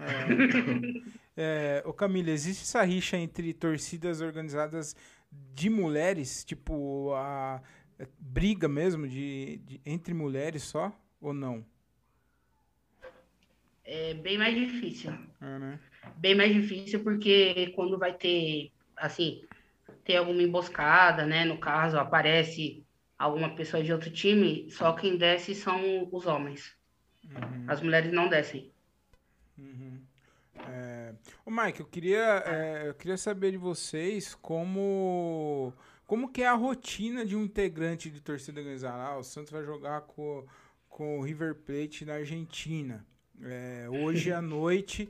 É. é, ô Camila, existe essa rixa entre torcidas organizadas de mulheres, tipo a, a briga mesmo de, de, entre mulheres só, ou não? É bem mais difícil. É, né? Bem mais difícil porque quando vai ter, assim, ter alguma emboscada, né? No caso, aparece alguma pessoa de outro time, só quem desce são os homens. Uhum. As mulheres não descem. Uhum. É... Ô Mike, eu queria, é, eu queria saber de vocês como como que é a rotina de um integrante de torcida organizada. Ah, o Santos vai jogar com, com o River Plate na Argentina. É, hoje à noite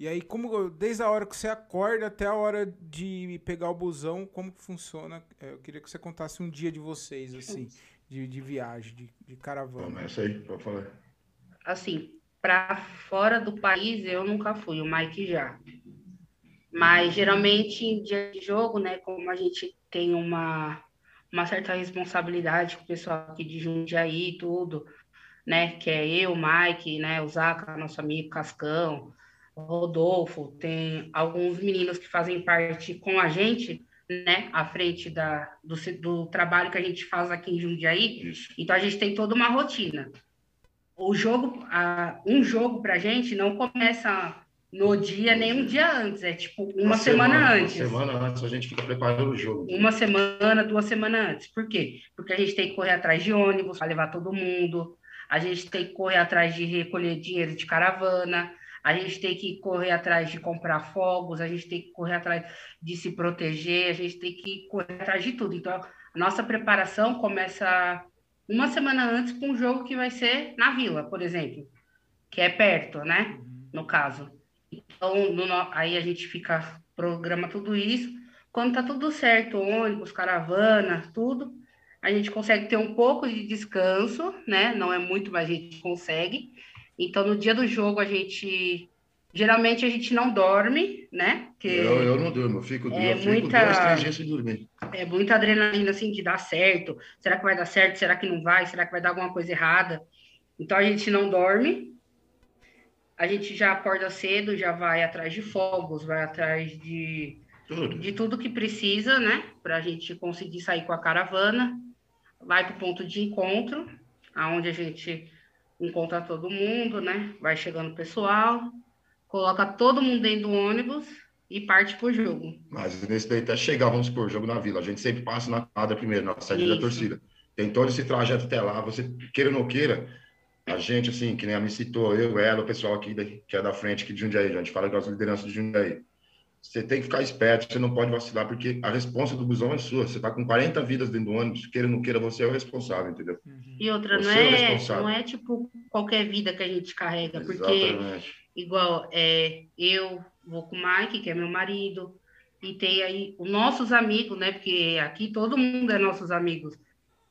E aí, como desde a hora que você acorda até a hora de pegar o busão, como que funciona? É, eu queria que você contasse um dia de vocês, assim, de, de viagem, de, de caravana. Começa aí, pode falar. Assim, para fora do país eu nunca fui, o Mike já. Mas geralmente em dia de jogo, né, como a gente tem uma, uma certa responsabilidade com o pessoal aqui de Jundiaí e tudo, né, que é eu, o Mike, né, o Zaca, nosso amigo Cascão, Rodolfo, tem alguns meninos que fazem parte com a gente, né, à frente da, do, do trabalho que a gente faz aqui em Jundiaí. Então a gente tem toda uma rotina. O jogo, a, um jogo para a gente não começa no dia nem um dia antes, é tipo uma, uma semana, semana, antes. Uma semana antes a gente fica preparando o jogo. Uma semana, duas semanas antes. Por quê? Porque a gente tem que correr atrás de ônibus para levar todo mundo, a gente tem que correr atrás de recolher dinheiro de caravana, a gente tem que correr atrás de comprar fogos, a gente tem que correr atrás de se proteger, a gente tem que correr atrás de tudo. Então, a nossa preparação começa uma semana antes com um jogo que vai ser na vila, por exemplo, que é perto, né? No caso. Então, no, aí a gente fica, programa tudo isso. Quando tá tudo certo, ônibus, caravana, tudo, a gente consegue ter um pouco de descanso, né? Não é muito, mas a gente consegue. Então, no dia do jogo, a gente. Geralmente a gente não dorme, né? Porque eu, eu não durmo, eu fico, é eu fico muita, dois, três dias sem dormir. É muita adrenalina, assim, de dar certo. Será que vai dar certo? Será que não vai? Será que vai dar alguma coisa errada? Então, a gente não dorme. A gente já acorda cedo, já vai atrás de fogos, vai atrás de tudo, de tudo que precisa, né? Para a gente conseguir sair com a caravana. Vai para o ponto de encontro, aonde a gente encontra todo mundo, né? Vai chegando o pessoal, coloca todo mundo dentro do ônibus e parte pro jogo. Mas nesse daí até chegar, vamos supor, jogo na vila, a gente sempre passa na quadra primeiro, na sede da torcida. Tem todo esse trajeto até lá, você queira ou não queira, a gente, assim, que nem a me citou, eu, ela, o pessoal aqui da, que é da frente aqui de Jundiaí, a gente fala com as lideranças de Jundiaí. Você tem que ficar esperto, você não pode vacilar, porque a resposta do busão é sua. Você está com 40 vidas dentro do ônibus, queira ou não queira, você é o responsável, entendeu? E outra, não é, é não é tipo qualquer vida que a gente carrega, Exatamente. porque igual é, eu vou com o Mike, que é meu marido, e tem aí os nossos amigos, né? Porque aqui todo mundo é nossos amigos,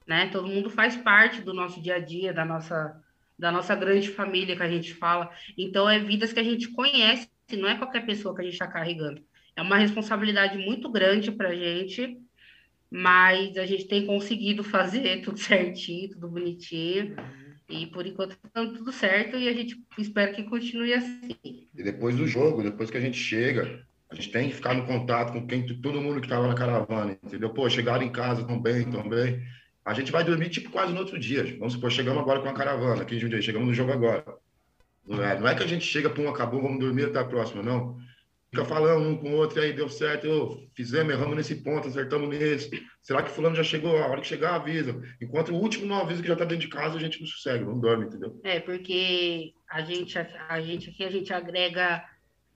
né? Todo mundo faz parte do nosso dia a dia, da nossa, da nossa grande família que a gente fala. Então, é vidas que a gente conhece não é qualquer pessoa que a gente está carregando. É uma responsabilidade muito grande para a gente, mas a gente tem conseguido fazer tudo certinho, tudo bonitinho. E por enquanto está tudo certo e a gente espera que continue assim. E depois do jogo, depois que a gente chega, a gente tem que ficar no contato com quem, todo mundo que estava na caravana, entendeu? Pô, chegaram em casa também, também. A gente vai dormir tipo quase no outro dia. Vamos supor, chegamos agora com a caravana aqui em Jundiaí, chegamos no jogo agora. Não é, não é que a gente chega, pum, acabou, vamos dormir até a próxima, não. Fica falando um com o outro, e aí deu certo, eu, fizemos, erramos nesse ponto, acertamos nesse. Será que fulano já chegou? A hora que chegar, avisa. Enquanto o último não avisa que já está dentro de casa, a gente não sossega, não dorme, entendeu? É, porque a gente, a gente aqui, a gente agrega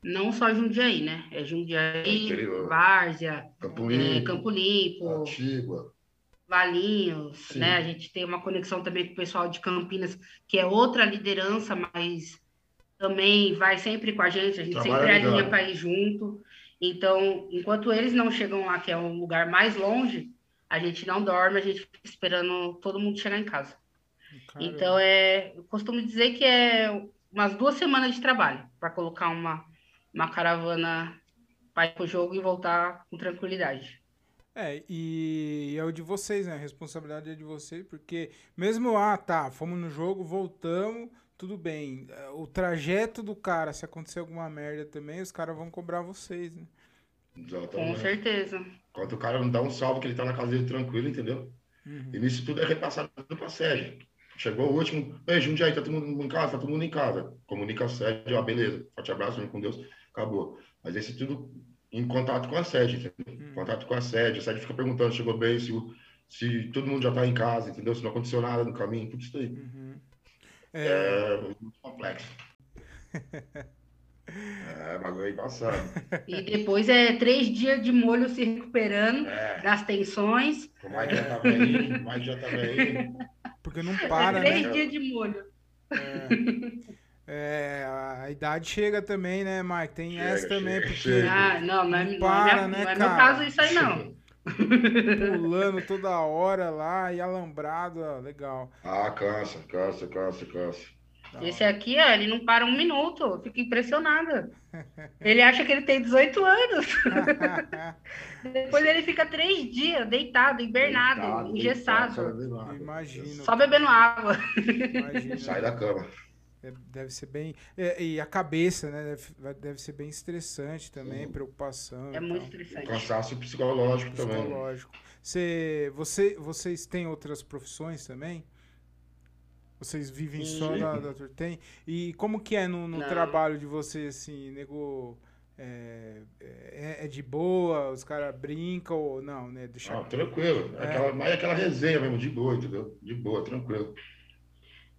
não só Jundiaí, né? É Jundiaí, é Várzea, Campo Limpo, é, Campo Limpo Antigua. Valinhos, Sim. né? A gente tem uma conexão também com o pessoal de Campinas, que é outra liderança, mas também vai sempre com a gente, a gente Trabalha sempre alinha para ir junto. Então, enquanto eles não chegam lá, que é um lugar mais longe, a gente não dorme, a gente fica esperando todo mundo chegar em casa. Caramba. Então, é, eu costumo dizer que é umas duas semanas de trabalho para colocar uma, uma caravana para ir para o jogo e voltar com tranquilidade. É, e é o de vocês, né? A responsabilidade é de vocês, porque mesmo, ah, tá, fomos no jogo, voltamos, tudo bem. O trajeto do cara, se acontecer alguma merda também, os caras vão cobrar vocês, né? Exatamente. Com certeza. Enquanto o cara não dá um salve que ele tá na casa dele tranquilo, entendeu? Uhum. E nisso tudo é repassado pra sede. Chegou o último, ei, Jundiaí, tá todo mundo em casa? Tá todo mundo em casa. Comunica a sede, ó, beleza, forte abraço, com Deus, acabou. Mas esse tudo em contato com a sede, entendeu? Uhum. Contato com a sede, a sede fica perguntando, chegou bem, se, se todo mundo já tá em casa, entendeu? Se não aconteceu nada no caminho, tudo isso aí. Uhum. É... é muito complexo. é, bagulho aí passando. E depois é três dias de molho se recuperando é. das tensões. O Mike já aí, o Mike já tava aí. Porque não para, é três né? dias de molho. É. É, a idade chega também, né, Mike? Tem Chega, essa também, chega, porque chega. Ah, não, não é, não é, para, minha- né, não é meu caso isso aí, não. pulando toda hora lá e alambrado, ó, legal. Ah, cansa, cansa, cansa, cansa. Esse aqui, ó, ele não para um minuto. Eu fico impressionada. Ele acha que ele tem 18 anos. Depois ele fica três dias deitado, hibernado, Deitado, engessado. deitado. Imagino. Só bebendo água. Imagino. Sai da cama. É, Deve ser bem. é, e a cabeça, né? Deve, deve ser bem estressante também, Sim. preocupação. É muito tal. estressante. Cansaço psicológico também. Psicológico. Você, você, vocês têm outras profissões também? Vocês vivem só Sim. da, da tour- Tem? E como que é no, no trabalho de vocês, assim, nego? É, é, é de boa, os caras brincam ou não, né? Deixa Ah, tranquilo. É. Aquela, mais aquela resenha mesmo, de boa, entendeu? De boa, tranquilo.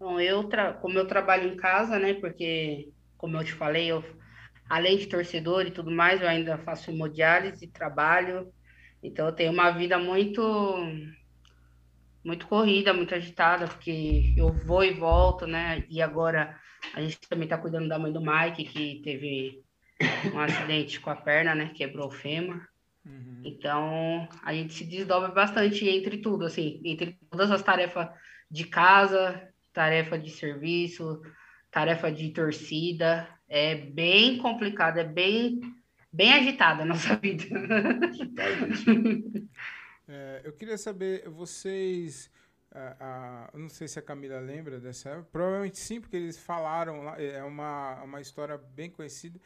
Bom, eu como eu trabalho em casa, né? Porque, como eu te falei, eu além de torcedor e tudo mais, eu ainda faço hemodiálise, trabalho. Então eu tenho uma vida muito muito corrida, muito agitada, porque eu vou e volto, né? E agora a gente também tá cuidando da mãe do Mike, que teve um acidente com a perna, né? Quebrou o fêmur. Uhum. Então, a gente se desdobra bastante entre tudo, assim, entre todas as tarefas de casa, tarefa de serviço, tarefa de torcida. É bem complicado, é bem, bem agitada a nossa vida. É, eu queria saber, vocês. ah, eu não sei se a Camila lembra dessa época. Provavelmente sim, porque eles falaram. É uma, uma história bem conhecida.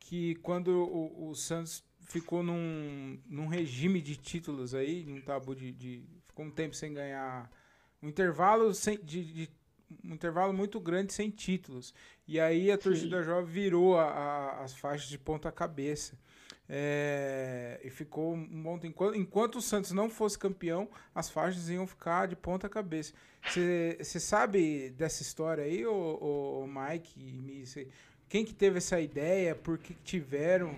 Que quando o, o Santos ficou num, num regime de títulos aí, num tabu de, de- Ficou um tempo sem ganhar. Um intervalo sem, de, de- um intervalo muito grande sem títulos. E aí a torcida jovem virou a- a- as faixas de ponta cabeça. É, e ficou um bom. Enquanto, enquanto o Santos não fosse campeão, as faixas iam ficar de ponta cabeça. Você sabe dessa história aí, ô Mike? e quem que teve essa ideia? Por que tiveram?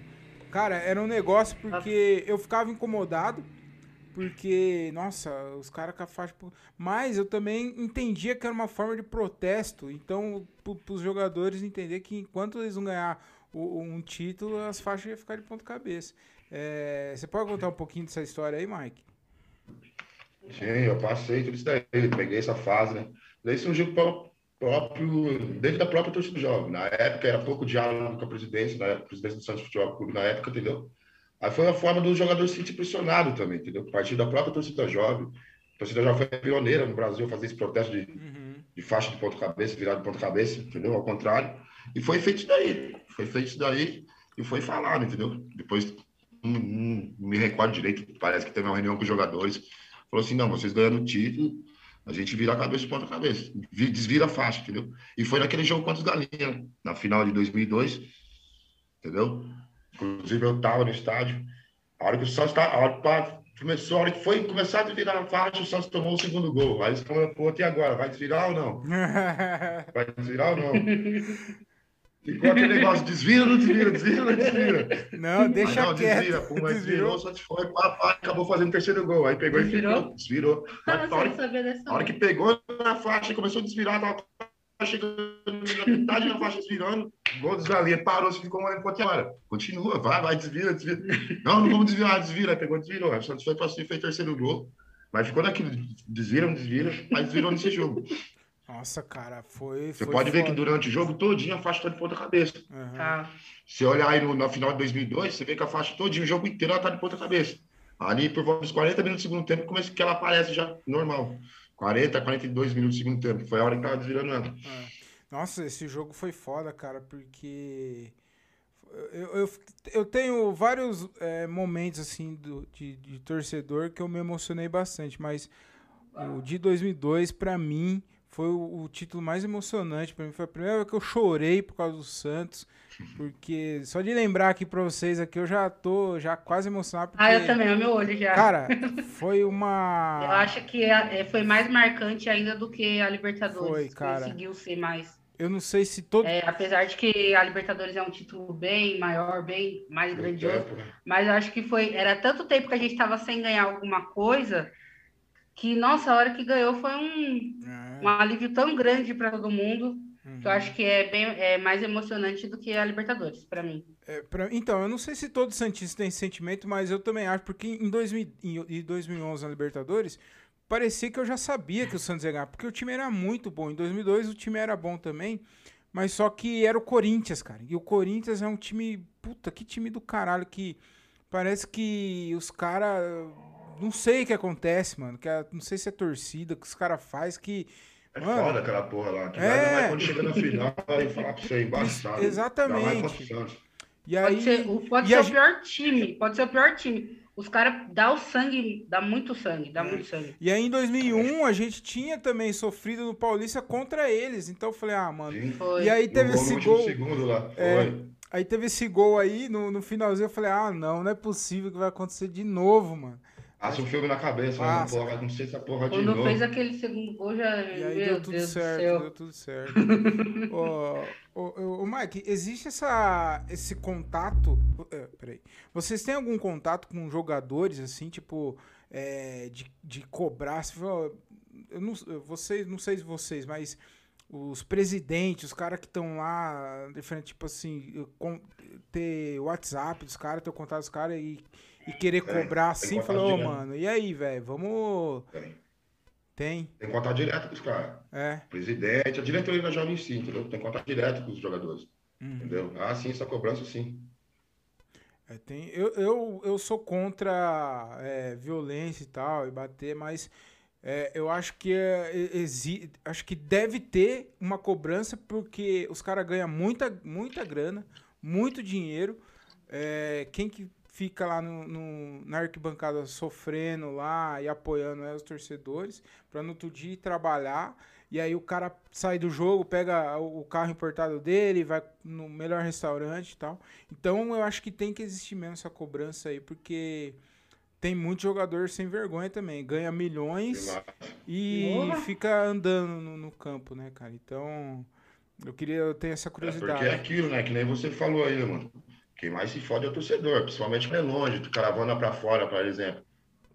Cara, era um negócio porque eu ficava incomodado. Porque, nossa, os caras com a faixa. Mas eu também entendia que era uma forma de protesto. Então, para os jogadores entender que enquanto eles não ganhar o- um título, as faixas iam ficar de ponta cabeça. É, Você pode contar um pouquinho dessa história aí, Mike? Sim, eu passei tudo isso daí, peguei essa fase, né? Daí surgiu o pró- próprio, dentro da própria torcida jovem. Na época era pouco diálogo com a presidência, na época, a presidência do Santos Futebol Clube, na época, entendeu? Aí foi a forma do jogador se sentir pressionado também, entendeu? A partir da própria torcida jovem. A torcida jovem foi pioneira no Brasil fazer esse protesto de, Uhum. de faixa de ponta-cabeça, virado de ponta-cabeça, entendeu? Ao contrário. E foi feito isso daí. Foi feito isso daí e foi falado, entendeu? Depois, não, me recordo direito, parece que teve uma reunião com os jogadores. Falou assim: não, vocês ganhando o título, a gente vira a cabeça de ponta-cabeça. Vi- Desvira a faixa, entendeu? E foi naquele jogo contra os Galinhas, na final de 2002, entendeu? Inclusive, eu estava no estádio. A hora que o Santos tá, a hora que começou, a hora que foi começar a desvirar a faixa, o Santos tomou o segundo gol. Aí eles falaram, pô, e agora? Vai desvirar ou não? Vai desvirar ou não? Ficou aquele negócio, desvira, não desvira, desvira, não desvira. não, deixa Mas não, quieto. desvira, pum, mas Desvirou. só foi, pá, pá, acabou fazendo o terceiro gol. Aí pegou Desvirou? e ficou, desvirou. Mas a hora, sem saber dessa. a hora que pegou na faixa, começou a desvirar, tava chegando na metade da faixa desvirando, gol galinhas, parou, você ficou olhando quanto hora. Continua, vai, vai, desvira, desvira. Não, não vamos desvirar, desvira. Pegou, desvirou. O Santos foi cima e fez terceiro gol. Mas ficou naquilo, desvira, não desvira, mas desvirou nesse jogo. Nossa, cara, foi. Você foi pode ver que foda. durante o jogo todinho a faixa tá de ponta cabeça. Tá. Se olhar aí no, na final de 2002, você vê que a faixa todinho, o jogo inteiro, ela tá de ponta cabeça. Ali, por volta dos 40 minutos do segundo tempo, começa que ela aparece já normal. 40, 42 minutos do segundo tempo. Foi a hora que tava desvirando ela. É. Nossa, esse jogo foi foda, cara, porque eu, eu, eu tenho vários é, momentos assim do, de, de torcedor que eu me emocionei bastante, mas o de 2002 pra mim foi o, o título mais emocionante para mim. Foi a primeira vez que eu chorei por causa do Santos, porque só de lembrar aqui pra vocês aqui eu já tô já quase emocionado porque Ah, eu também, é o meu olho já. cara, foi uma Eu acho que a- é, foi mais marcante ainda do que a Libertadores. Foi, cara. Conseguiu ser mais. eu não sei se todo É, apesar de que a Libertadores é um título bem maior, bem mais grandioso. Né? Mas eu acho que foi. Era tanto tempo que a gente estava sem ganhar alguma coisa que, nossa, a hora que ganhou foi um, É. um alívio tão grande para todo mundo. Uhum. Eu acho que é, bem, é mais emocionante do que a Libertadores, para mim. É, pra, então, eu não sei se todo Santista tem esse sentimento, mas eu também acho, porque em, 2000, em 2011 na Libertadores, parecia que eu já sabia que o Santos ia ganhar, porque o time era muito bom. Em 2002 o time era bom também, mas só que era o Corinthians, cara. E o Corinthians é um time, puta, que time do caralho que parece que os caras não sei o que acontece, mano, que a, não sei se é torcida que os caras faz que é mano, foda aquela porra lá. Que é... vai quando chega na final e falar pra você, embaçado. Exatamente. E aí, pode ser, pode ser a... o pior time, pode ser o pior time. Os caras dá o sangue, dá muito sangue, dá muito sangue. E aí em 2001 a gente tinha também sofrido no Paulista contra eles. Então eu falei, ah, mano. E aí teve esse gol. Segundo lá. É, aí teve esse gol aí no, no finalzinho. Eu falei, ah, não, não é possível que vai acontecer de novo, mano. Passa um filme na cabeça, mas não, porra, não sei se a porra de Quando novo. fez aquele segundo gol, já. E aí deu tudo Deus certo, deu tudo certo. ô, ô, ô, Mike, existe essa, esse contato. É, peraí. Vocês têm algum contato com jogadores, assim, tipo, é, de, de cobrar? Eu não, vocês, não sei se vocês, mas os presidentes, os caras que estão lá, diferente, tipo assim, com, ter WhatsApp dos caras, ter o contato dos caras e e querer cobrar assim, falou, oh, mano, e aí, velho, vamos. Tem. Tem. Tem contato direto com os caras. É. Presidente, a diretoria da Jovem Sim, entendeu? Tem contato direto com os jogadores. Uhum. Entendeu? Ah, sim, essa cobrança sim. É, tem, eu, eu, eu sou contra é, violência e tal, e bater, mas é, eu acho que é, exi, acho que deve ter uma cobrança porque os caras ganham muita, muita grana, muito dinheiro. É, quem que fica lá no, no, na arquibancada sofrendo lá e apoiando né, os torcedores para no outro dia ir trabalhar. E aí o cara sai do jogo, pega o carro importado dele, vai no melhor restaurante e tal. Então eu acho que tem que existir mesmo essa cobrança aí, porque tem muito jogador sem vergonha também. Ganha milhões e fica andando no, no, campo, né, cara? Então eu queria eu ter essa curiosidade. É porque é aquilo, né? Que nem você falou aí, mano. Quem mais se fode é o torcedor, principalmente quando é longe, do caravana para fora, por exemplo.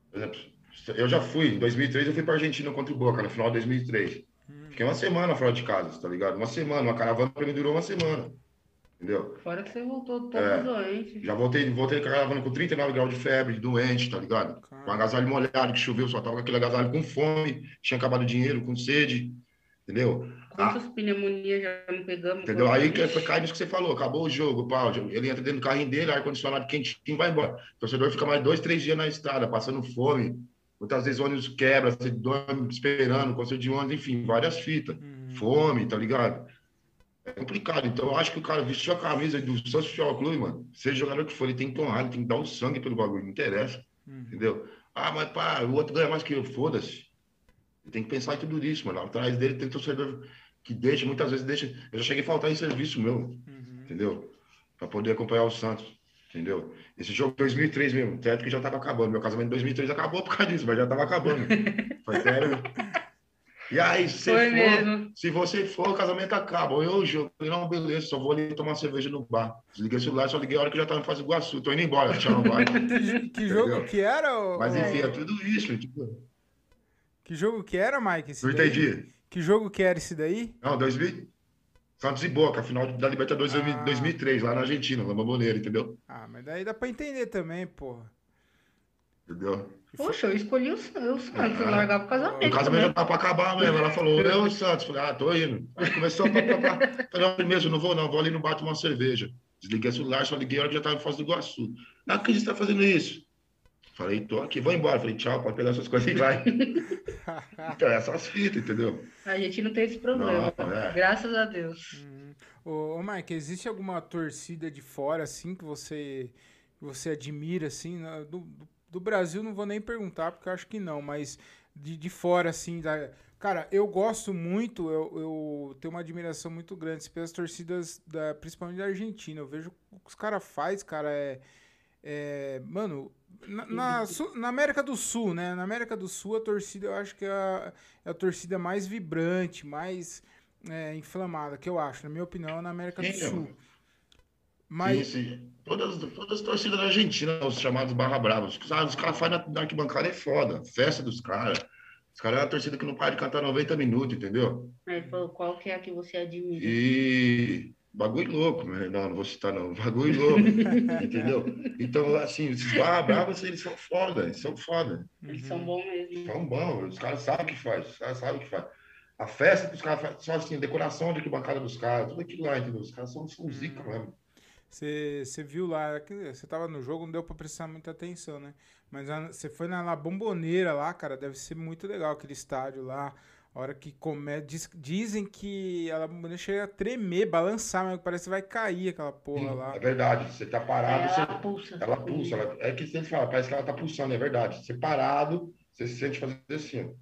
Por exemplo, eu já fui, em 2003 eu fui para Argentina contra o Boca, no final de 2003. Hum. Fiquei uma semana fora de casa, tá ligado? Uma semana, uma caravana para mim durou uma semana. Entendeu? Fora que você voltou todo é, doente. Já voltei, voltei com a caravana com 39 graus de febre, doente, tá ligado? Caramba. Com agasalho molhado, que choveu, só tava com aquele agasalho com fome, tinha acabado o dinheiro, com sede, entendeu? Quantas ah, pneumonias já me pegamos? Entendeu? Aí que, cai nisso que você falou, acabou o jogo, pau. Ele entra dentro do carrinho dele, ar-condicionado quentinho, vai embora. O torcedor fica mais dois, três dias na estrada, passando fome. Muitas vezes o ônibus quebra, você dorme esperando, conselho de ônibus, enfim, várias fitas. Hum. Fome, tá ligado? É complicado. Então, eu acho que o cara vestiu a camisa do Santos Futebol Clube, mano. Seja jogador que for, ele tem que tomar, ele tem que dar o sangue pelo bagulho, não interessa. Hum. Entendeu? Ah, mas pá, o outro ganha mais que eu, foda-se. Ele tem que pensar em tudo isso, mano. Atrás dele tem torcedor que deixa, muitas vezes deixa. Eu já cheguei a faltar em serviço meu, uhum. entendeu? Para poder acompanhar o Santos, entendeu? Esse jogo 2003 mesmo, certo que já estava acabando. Meu casamento em 2003 acabou por causa disso, mas já estava acabando. Foi sério. E aí, se, for, mesmo. se você for, o casamento acaba. Eu, jogo, não, beleza, só vou ali tomar cerveja no bar. Desliguei o celular, só liguei a hora que já estava em Faz Iguaçu. Tô indo embora, tchau, que, que jogo que era? Mas enfim, é tudo isso, tipo. Que jogo que era, Mike? Não entendi. Que jogo que era esse daí? Não, 2000. Santos e Boca, final da Libertadores ah. 2003, lá na Argentina, na Bomboneira, entendeu? Ah, mas daí dá pra entender também, porra. Entendeu? Poxa, eu escolhi o Santos, ah, largar pro casamento. O casamento né? já tá pra acabar mesmo. Ela falou, eu, Santos. Falei, ah, tô indo. Aí começou a. Falei, mesmo, não vou não, vou ali no tomar uma cerveja. Desliguei o celular, só liguei a hora que já tava em Foz do Iguaçu. Não acredito que você tá fazendo isso. Falei, tô aqui, vou embora. Falei, tchau, pode pegar suas coisas e vai. então, é só as fitas, entendeu? A gente não tem esse problema. Não, é. Graças a Deus. Hum. Ô, ô, Mike, existe alguma torcida de fora, assim, que você, você admira, assim? Do, do Brasil não vou nem perguntar, porque eu acho que não, mas de, de fora, assim, da... Cara, eu gosto muito, eu, eu tenho uma admiração muito grande pelas torcidas, da, principalmente da Argentina. Eu vejo o que os caras fazem, cara, é é, mano, na, na, na, América do Sul, né? Na América do Sul, a torcida eu acho que é a, é a torcida mais vibrante, mais é, inflamada, que eu acho, na minha opinião, na América do Sul. Mas... Sim, sim. Todas, todas as torcidas da Argentina, os chamados Barra Bravos. Os, os caras fazem na, na arquibancada é foda. Festa dos caras. Os caras é uma torcida que não para de cantar 90 minutos, entendeu? Falou, qual que é a que você admira? E bagulho louco, né? Não, não vou citar não. Bagulho louco, entendeu? Então, assim, esses barra bravas, eles são foda, eles são foda. Eles são bons mesmo. São bons, os caras sabem o que faz, os caras sabem o que faz. A festa que os caras fazem, só assim, a decoração de arquibancada dos caras, tudo aquilo lá, entendeu? Os caras são, são zica mesmo. Você viu lá, você tava no jogo, não deu pra prestar muita atenção, né? Mas você foi na La Bomboneira lá, cara, deve ser muito legal aquele estádio lá. A hora que começa. Diz, dizem que a La Bomboneira chega a tremer, balançar, mas parece que vai cair aquela porra lá. É verdade, você tá parado, Ela você, pulsa. ela pulsa. Ela, é que você fala, parece que ela tá pulsando, é verdade. Você parado, você se sente fazer assim, ó.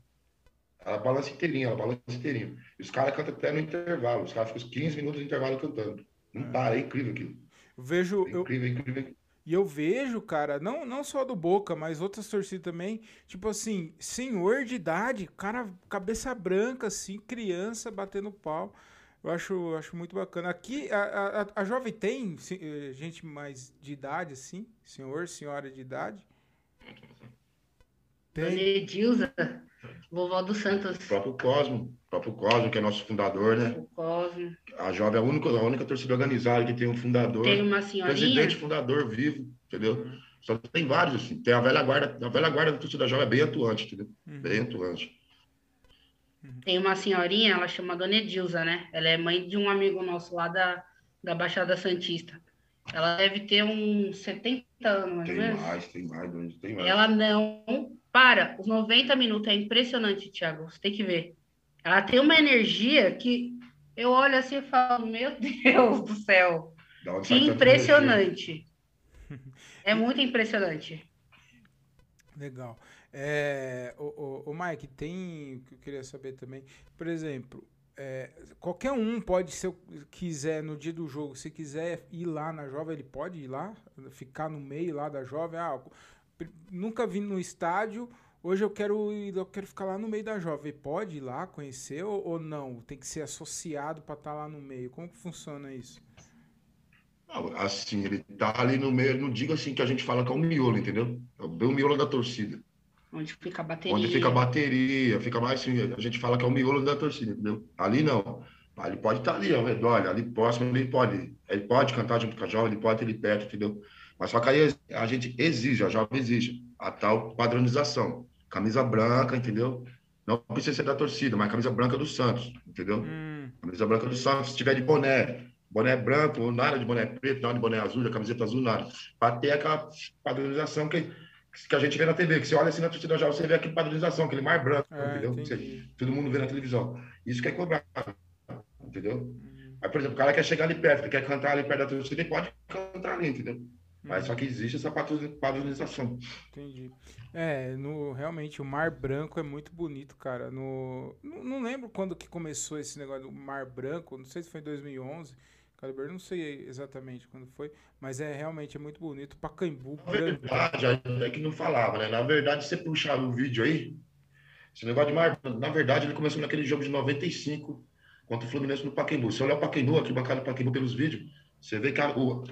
Ela balança inteirinha, ela balança inteirinho. E os caras cantam até no intervalo, os caras ficam uns 15 minutos no intervalo cantando. Não para, é incrível aquilo. Eu vejo. É Eu, incrível, incrível. E eu vejo, cara, não, não só do Boca, mas outras torcidas também, tipo assim, senhor de idade, cara, cabeça branca, assim, criança batendo pau. Eu acho, acho muito bacana. Aqui, a, a, a jovem tem eh, gente mais de idade, assim? Senhor, senhora de idade? Dona Tem. Edilza, vovó do Santos, O próprio Cosmo, o próprio Cosmo, que é nosso fundador, né? o Cosmo. A Jovem é a única, a única torcida organizada que tem um fundador, Tem uma senhorinha. presidente fundador vivo, entendeu? Só que tem vários, assim. Tem a velha guarda, a velha guarda da torcida jovem é bem atuante, entendeu? Uhum. Bem atuante. Tem uma senhorinha, ela chama Dona Edilza, né? Ela é mãe de um amigo nosso lá da, da Baixada Santista. Ela deve ter uns 70 anos, mais Tem mais, tem mais, tem mais. Ela não para. Os 90 minutos é impressionante, Thiago. Você tem que ver. Ela tem uma energia que eu olho assim e falo, meu Deus do céu, que impressionante. É muito impressionante. Legal. É, o, o, o Mike, tem o que eu queria saber também. Por exemplo, é, qualquer um pode, se eu quiser, no dia do jogo, se quiser ir lá na jovem, ele pode ir lá, ficar no meio lá da jovem. Ah, nunca vim no estádio, hoje eu quero ir, eu quero ficar lá no meio da jovem. Pode ir lá conhecer ou, ou não? Tem que ser associado para estar lá no meio. Como que funciona isso? Não, assim, ele tá ali no meio, não digo assim que a gente fala que é o miolo, entendeu? É bem o miolo da torcida. Onde fica a bateria. Onde fica a bateria, fica mais assim, a gente fala que é o miolo da torcida, entendeu? Ali não. Ali pode estar ali ao redor, olha, ali próximo, ele pode. Ele pode cantar junto com a jovem, ele pode ter ali perto, entendeu? Mas só que aí a gente exige, a jovem exige a tal padronização. Camisa branca, entendeu? Não precisa ser da torcida, mas camisa branca do Santos, entendeu? Hum, Camisa branca do Santos, se tiver de boné, boné branco, ou nada de boné preto, nada de boné azul, de camiseta azul, nada. Para ter aquela padronização que, que a gente vê na TV, que você olha assim na torcida já, você vê aquele padronização, aquele mar branco, é, entendeu? Você- todo mundo vê na televisão. Isso que é cobrado, entendeu? Hum, Aí, por exemplo, o cara quer chegar ali perto, quer cantar ali perto da torcida, ele pode cantar ali, entendeu? Mas só que existe essa padronização. Entendi. É, no, realmente, o Mar Branco é muito bonito, cara. No, não, não lembro quando que começou esse negócio do Mar Branco, não sei se foi em 2011, Calibre, não sei exatamente quando foi, mas é realmente é muito bonito. Pacaembu Na branco. verdade, é que não falava, né? Na verdade, se você puxar o vídeo aí, esse negócio de Mar, na verdade, ele começou naquele jogo de 95 contra o Fluminense no Pacaembu. Se olhar o Pacaembu, aqui bancada do Pacaembu pelos vídeos, você vê que a, o,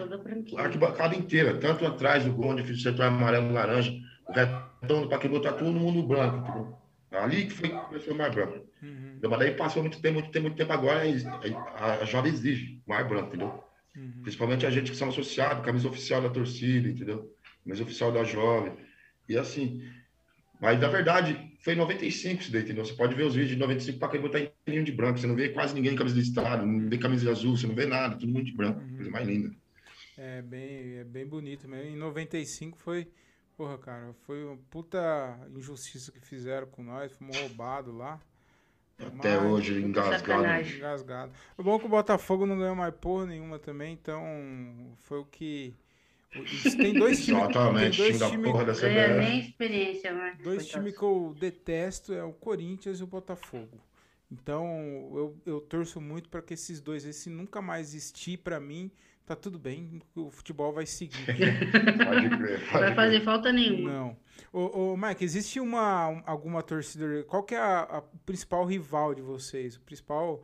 a arquibancada inteira, tanto atrás do gol, onde fiz o setor amarelo e laranja, o retão do Pacaembu tá todo mundo branco, entendeu? Ali que foi que começou o Mar Branco. Uhum? Mas daí passou muito tempo, muito tempo, muito tempo agora, aí a, a jovem exige Mar Branco, entendeu? uhum. Principalmente a gente que são associados, camisa oficial da torcida, entendeu? Camisa oficial da jovem. E assim. Mas na verdade, foi em 95 isso daí, entendeu? Você pode ver os vídeos de 95 para quem botar inteirinho de branco. Você não vê quase ninguém com camisa de estado, não vê camisa azul, você não vê nada, todo mundo de branco. Uhum. Coisa mais linda. É bem, é bem bonito mesmo. Em 95 foi, porra, cara, foi uma puta injustiça que fizeram com nós, fomos roubados lá. Até Mas- hoje, engasgado. Engasgado. O bom é que o Botafogo não ganhou mais porra nenhuma também, então foi o que. O- Tem dois times. Tem Exatamente, dois time da times porra da CBF. nem experiência, né? dois times que eu detesto é o Corinthians e o Botafogo. Então eu, eu torço muito para que esses dois, esse nunca mais existir para mim, tá tudo bem, o futebol vai seguir. Pode crer, Não pode vai fazer crer. falta nenhuma. Não. Ô, ô, Mike, existe uma, um- alguma torcida. Qual que é a, a- o principal rival de vocês? O principal.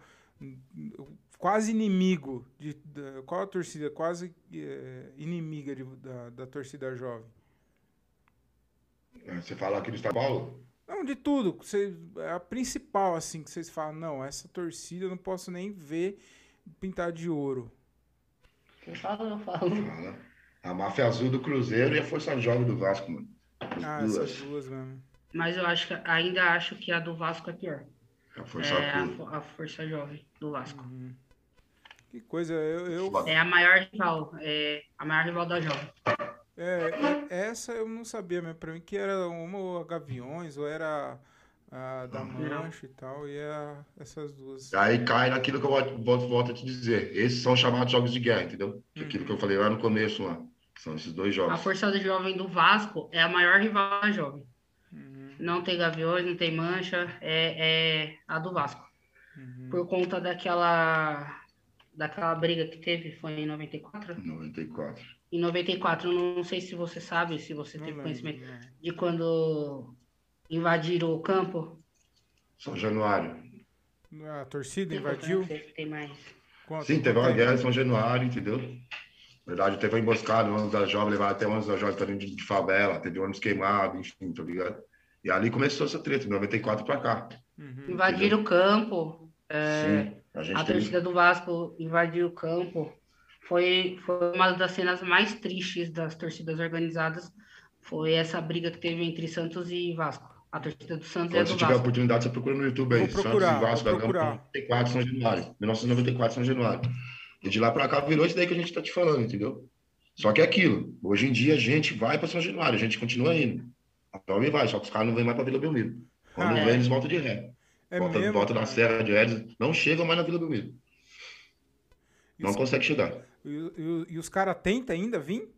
Quase inimigo. De, da- qual a torcida quase eh, inimiga de- da, da torcida jovem? Você fala aqui do São Paulo? Não, de tudo. Você, a principal, assim, que vocês falam, não, essa torcida eu não posso nem ver pintar de ouro. Eu falo, eu falo. Fala. A máfia azul do Cruzeiro e a Força Jovem do Vasco, mano. As Ah, duas. essas duas mesmo. Mas eu acho que ainda acho que a do Vasco é pior. A Força É a, a Força Jovem do Vasco. Que coisa, eu, eu É a maior rival, é a maior rival da Jovem. É, essa eu não sabia mesmo. Pra mim que era uma a Gaviões ou era a da Mancha e tal. E a, essas duas. Aí cai naquilo que eu volto, volto, a te dizer. Esses são chamados jogos de guerra, entendeu? Uhum. Aquilo que eu falei lá no começo, lá. São esses dois A jogos. Força Jovem do Vasco é a maior rival da Jovem. Uhum, Não tem Gaviões, não tem Mancha, é, é a do Vasco. uhum. Por conta daquela daquela briga que teve, foi em 94? 94. Em 94, eu não sei se você sabe, se você Não teve lembro, conhecimento, não. de quando invadiram o campo. São Januário. A torcida invadiu? outra, não sei se tem mais. Conta, Sim, teve uma guerra em São Januário, entendeu? Na verdade, teve uma emboscada, um ônibus da Jovem, levaram até um ônibus da Jovem também de, de favela, teve ônibus queimado, enfim, tá ligado? E ali começou essa treta, de 94 pra cá. Uhum. Invadiram o campo. é, Sim, a gente a teve... torcida do Vasco invadiu o campo. Foi, foi uma das cenas mais tristes das torcidas organizadas. Foi essa briga que teve entre Santos e Vasco. A torcida do Santos a Quando do você tiver a Vasco. oportunidade, você procura no YouTube aí. Vou procurar, Santos e Vasco, vou da Gama, procurar. 94 São Januário. 1994 São Januário. E de lá pra cá virou isso daí que a gente tá te falando, entendeu? Só que é aquilo. Hoje em dia a gente vai pra São Januário, a gente continua indo. A Jovem vai, só que os caras não vêm mais pra Vila Belmiro. Quando Ah, vem, é. eles voltam de ré. É volta mesmo? volta da cara? Serra de Edes, não chegam mais na Vila Belmiro. E Não os, consegue chegar. e, e- e os caras tentam ainda vir?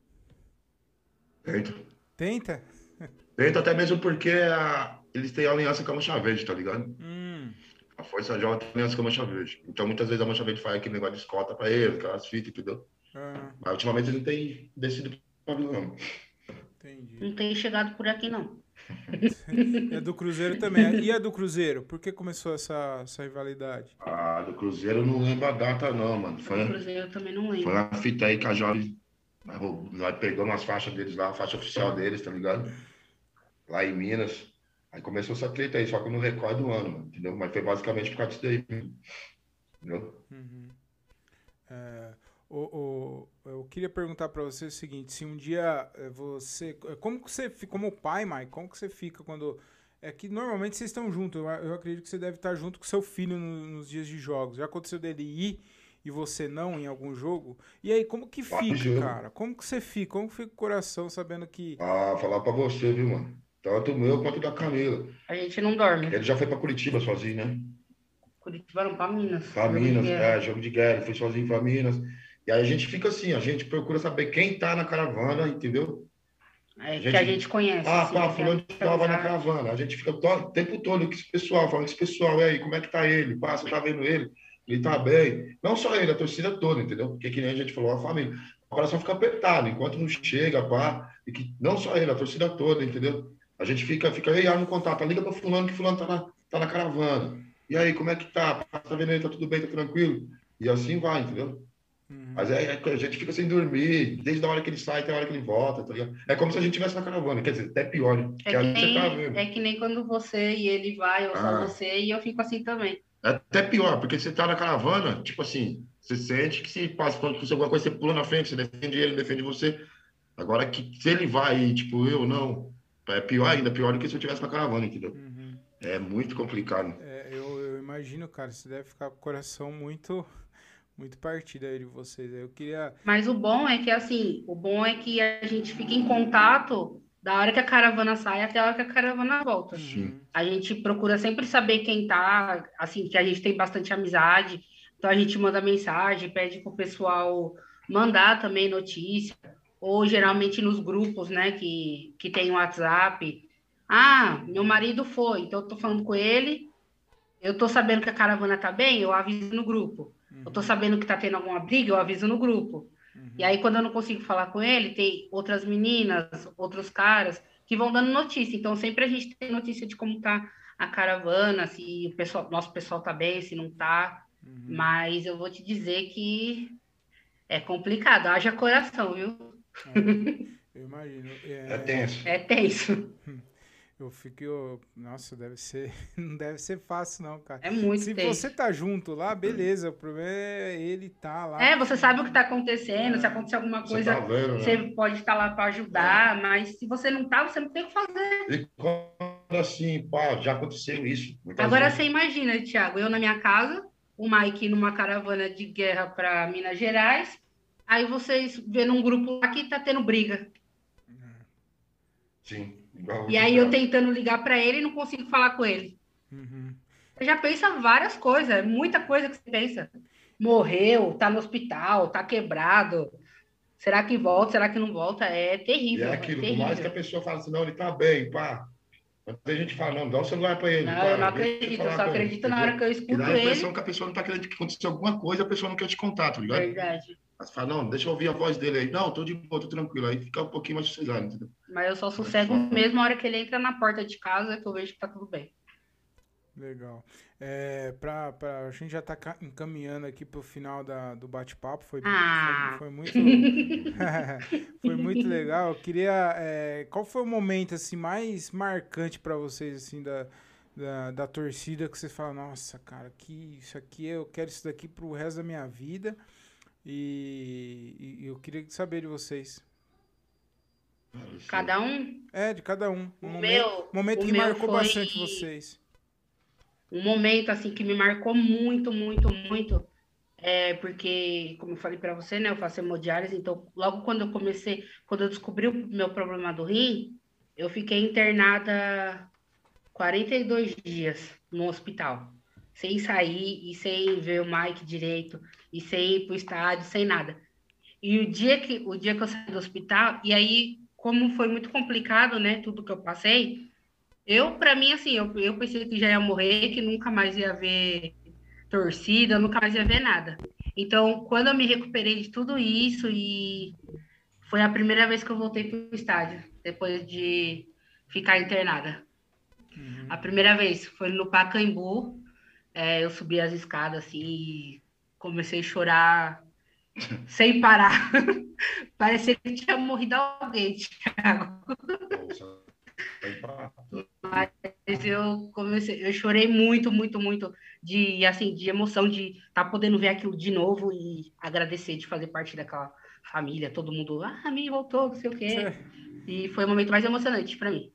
Tenta. Tenta? Tenta até mesmo porque a- eles têm aliança com a Mancha Verde, tá ligado? Hum, A Força Jovem tem aliança com a Mancha Verde. Então muitas vezes a Mancha Verde faz aquele negócio de escota pra eles, aquelas fitas, entendeu? ah, Mas ultimamente ele não tem descido pra Vila, não. entendi. Não tem chegado por aqui, não. É do Cruzeiro também. E a do Cruzeiro? Por que começou essa, essa rivalidade? Ah, do Cruzeiro eu não lembro a data, não, mano. Foi, Cruzeiro eu também não foi lembro. uma fita aí que a Jovem nós pegamos umas faixas deles lá, a faixa oficial deles, tá ligado? Lá em Minas. Aí começou essa treta aí, só que eu não recordo o ano, mano, entendeu? Mas foi basicamente por causa disso daí, entendeu? Uhum. É, o, o- eu queria perguntar pra você o seguinte: se um dia eh, você. Como que você fica, como pai, Mike, como que você fica quando. É que normalmente vocês estão juntos. Eu, eu acredito que você deve estar junto com seu filho no- nos dias de jogos. Já aconteceu dele ir e você não em algum jogo? E aí, como que fica, jogos. cara? Como que você fica? Como que fica o coração sabendo que. Ah, falar pra você, viu, mano? Tanto o meu quanto da Camila. A gente não dorme. Ele já foi pra Curitiba sozinho, né? Curitiba não, pra Minas. Pra Minas, é, jogo de guerra, foi sozinho pra Minas. E aí a gente fica assim, a gente procura saber quem tá na caravana, entendeu? É, gente- que a gente conhece. Ah, assim, pá, fulano a tal vai na caravana. A gente fica o tempo todo com esse pessoal, falando com esse pessoal, e aí, como é que tá ele? Pá, você tá vendo ele? Ele tá bem. Não só ele, a torcida toda, entendeu? Porque que nem a gente falou, a família. O coração fica apertado, enquanto não chega, pá, e que não só ele, a torcida toda, entendeu? A gente fica, fica ah, no contato, liga pra fulano que fulano tá na, tá na caravana. E aí, como é que tá? Tá vendo ele? Tá tudo bem, tá tranquilo? E assim vai, entendeu? Uhum. Mas é, é- a gente fica sem dormir, desde a hora que ele sai até a hora que ele volta, tá ligado? É como se a gente estivesse na caravana, quer dizer, até pior? É Que que, você tá nem, vendo. é que nem quando você e ele vai, ou só Ah. você, e eu fico assim também. É até pior, porque você tá na caravana, tipo assim, você sente que se passa por alguma coisa, você pula na frente, você defende ele, defende você. Agora que se ele vai e, tipo, eu não, é pior ainda, pior do que se eu estivesse na caravana, entendeu? Uhum. É muito complicado. É, eu, eu imagino, cara, você deve ficar com o coração muito, muito partido aí de vocês. Eu queria. Mas o bom é que, assim, o bom é que a gente fica em contato da hora que a caravana sai até a hora que a caravana volta. Sim. A gente procura sempre saber quem tá, assim, que a gente tem bastante amizade. Então a gente manda mensagem, pede pro pessoal mandar também notícia, ou geralmente nos grupos, né, que, que tem o WhatsApp. Ah, meu marido foi, então eu tô falando com ele, eu tô sabendo que a caravana tá bem, eu aviso no grupo. Eu tô sabendo que tá tendo alguma briga, eu aviso no grupo. Uhum. E aí, quando eu não consigo falar com ele, tem outras meninas, outros caras que vão dando notícia. Então, sempre a gente tem notícia de como tá a caravana, se o pessoal, nosso pessoal tá bem, se não tá. Uhum. Mas eu vou te dizer que é complicado. Haja coração, viu? Eu imagino. É É, tenso. É tenso. Eu fico. Nossa, deve ser. Não deve ser fácil, não, cara. É muito Se você tá junto lá, beleza. O problema é ele tá lá. É, você sabe o que está acontecendo, se acontecer alguma Você coisa, tá vendo, né? você pode estar lá para ajudar, mas se você não tá, você não tem o que fazer. E quando assim, pá, já aconteceu isso. Agora vezes. você imagina, Thiago, eu na minha casa, o Mike numa caravana de guerra para Minas Gerais, aí vocês vê num grupo lá que tá tendo briga. Sim. Igual E aí eu tentando ligar para ele e não consigo falar com ele. Uhum. Você já pensa várias coisas, é muita coisa que você pensa. Morreu, tá no hospital, tá quebrado. Será que volta? Será que não volta? É E terrível. é é aquilo, por terrível. mais que a pessoa fale assim, não, ele tá bem, pá. Mas tem gente que fala, não, dá o celular pra ele. Não, pá, eu não acredito, eu só com ele, acredito na entendeu? hora que eu escuto dá a ele. impressão que a pessoa não tá querendo que aconteça alguma coisa, a pessoa não quer te contar, tá ligado? Verdade. Mas fala, não, deixa eu ouvir a voz dele aí. Não, tô de boa, tô tranquilo. Aí fica um pouquinho mais sossegado, entendeu? Mas eu só sossego mesmo a hora que ele entra na porta de casa que eu vejo que tá tudo bem. Legal. É, pra, pra, a gente já tá ca- encaminhando aqui pro final da, do bate-papo. Foi, Ah. foi, foi muito. foi muito legal. Eu queria. é, qual foi o momento assim, mais marcante pra vocês, assim, da, da, da torcida que vocês falam, nossa, cara, que isso aqui eu quero isso daqui pro resto da minha vida. E, e eu queria saber de vocês. Cada um, É, de cada um. Um o momento, meu, momento que marcou foi bastante vocês. um momento assim que me marcou muito, muito, muito. É porque, como eu falei pra você, né, eu faço hemodiálise, então logo quando eu comecei, quando eu descobri o meu problema do rim, eu fiquei internada 42 dias no hospital, sem sair e sem ver o Mike direito, e sem ir pro estádio, sem nada. E o dia que, o dia que eu saí do hospital, e aí, como foi muito complicado, né, tudo que eu passei, eu, para mim, assim, eu, eu pensei que já ia morrer, que nunca mais ia ver torcida, nunca mais ia ver nada. Então, quando eu me recuperei de tudo isso, e foi a primeira vez que eu voltei pro estádio, depois de ficar internada. Uhum. A primeira vez foi no Pacaembu, é, eu subi as escadas assim comecei a chorar sem parar. Parecia que tinha morrido alguém, Thiago. Mas eu comecei, eu chorei muito, muito, muito de assim, de emoção de estar podendo ver aquilo de novo e agradecer de fazer parte daquela família, todo mundo, ah, a mim voltou, não sei o quê. E foi o momento mais emocionante para mim.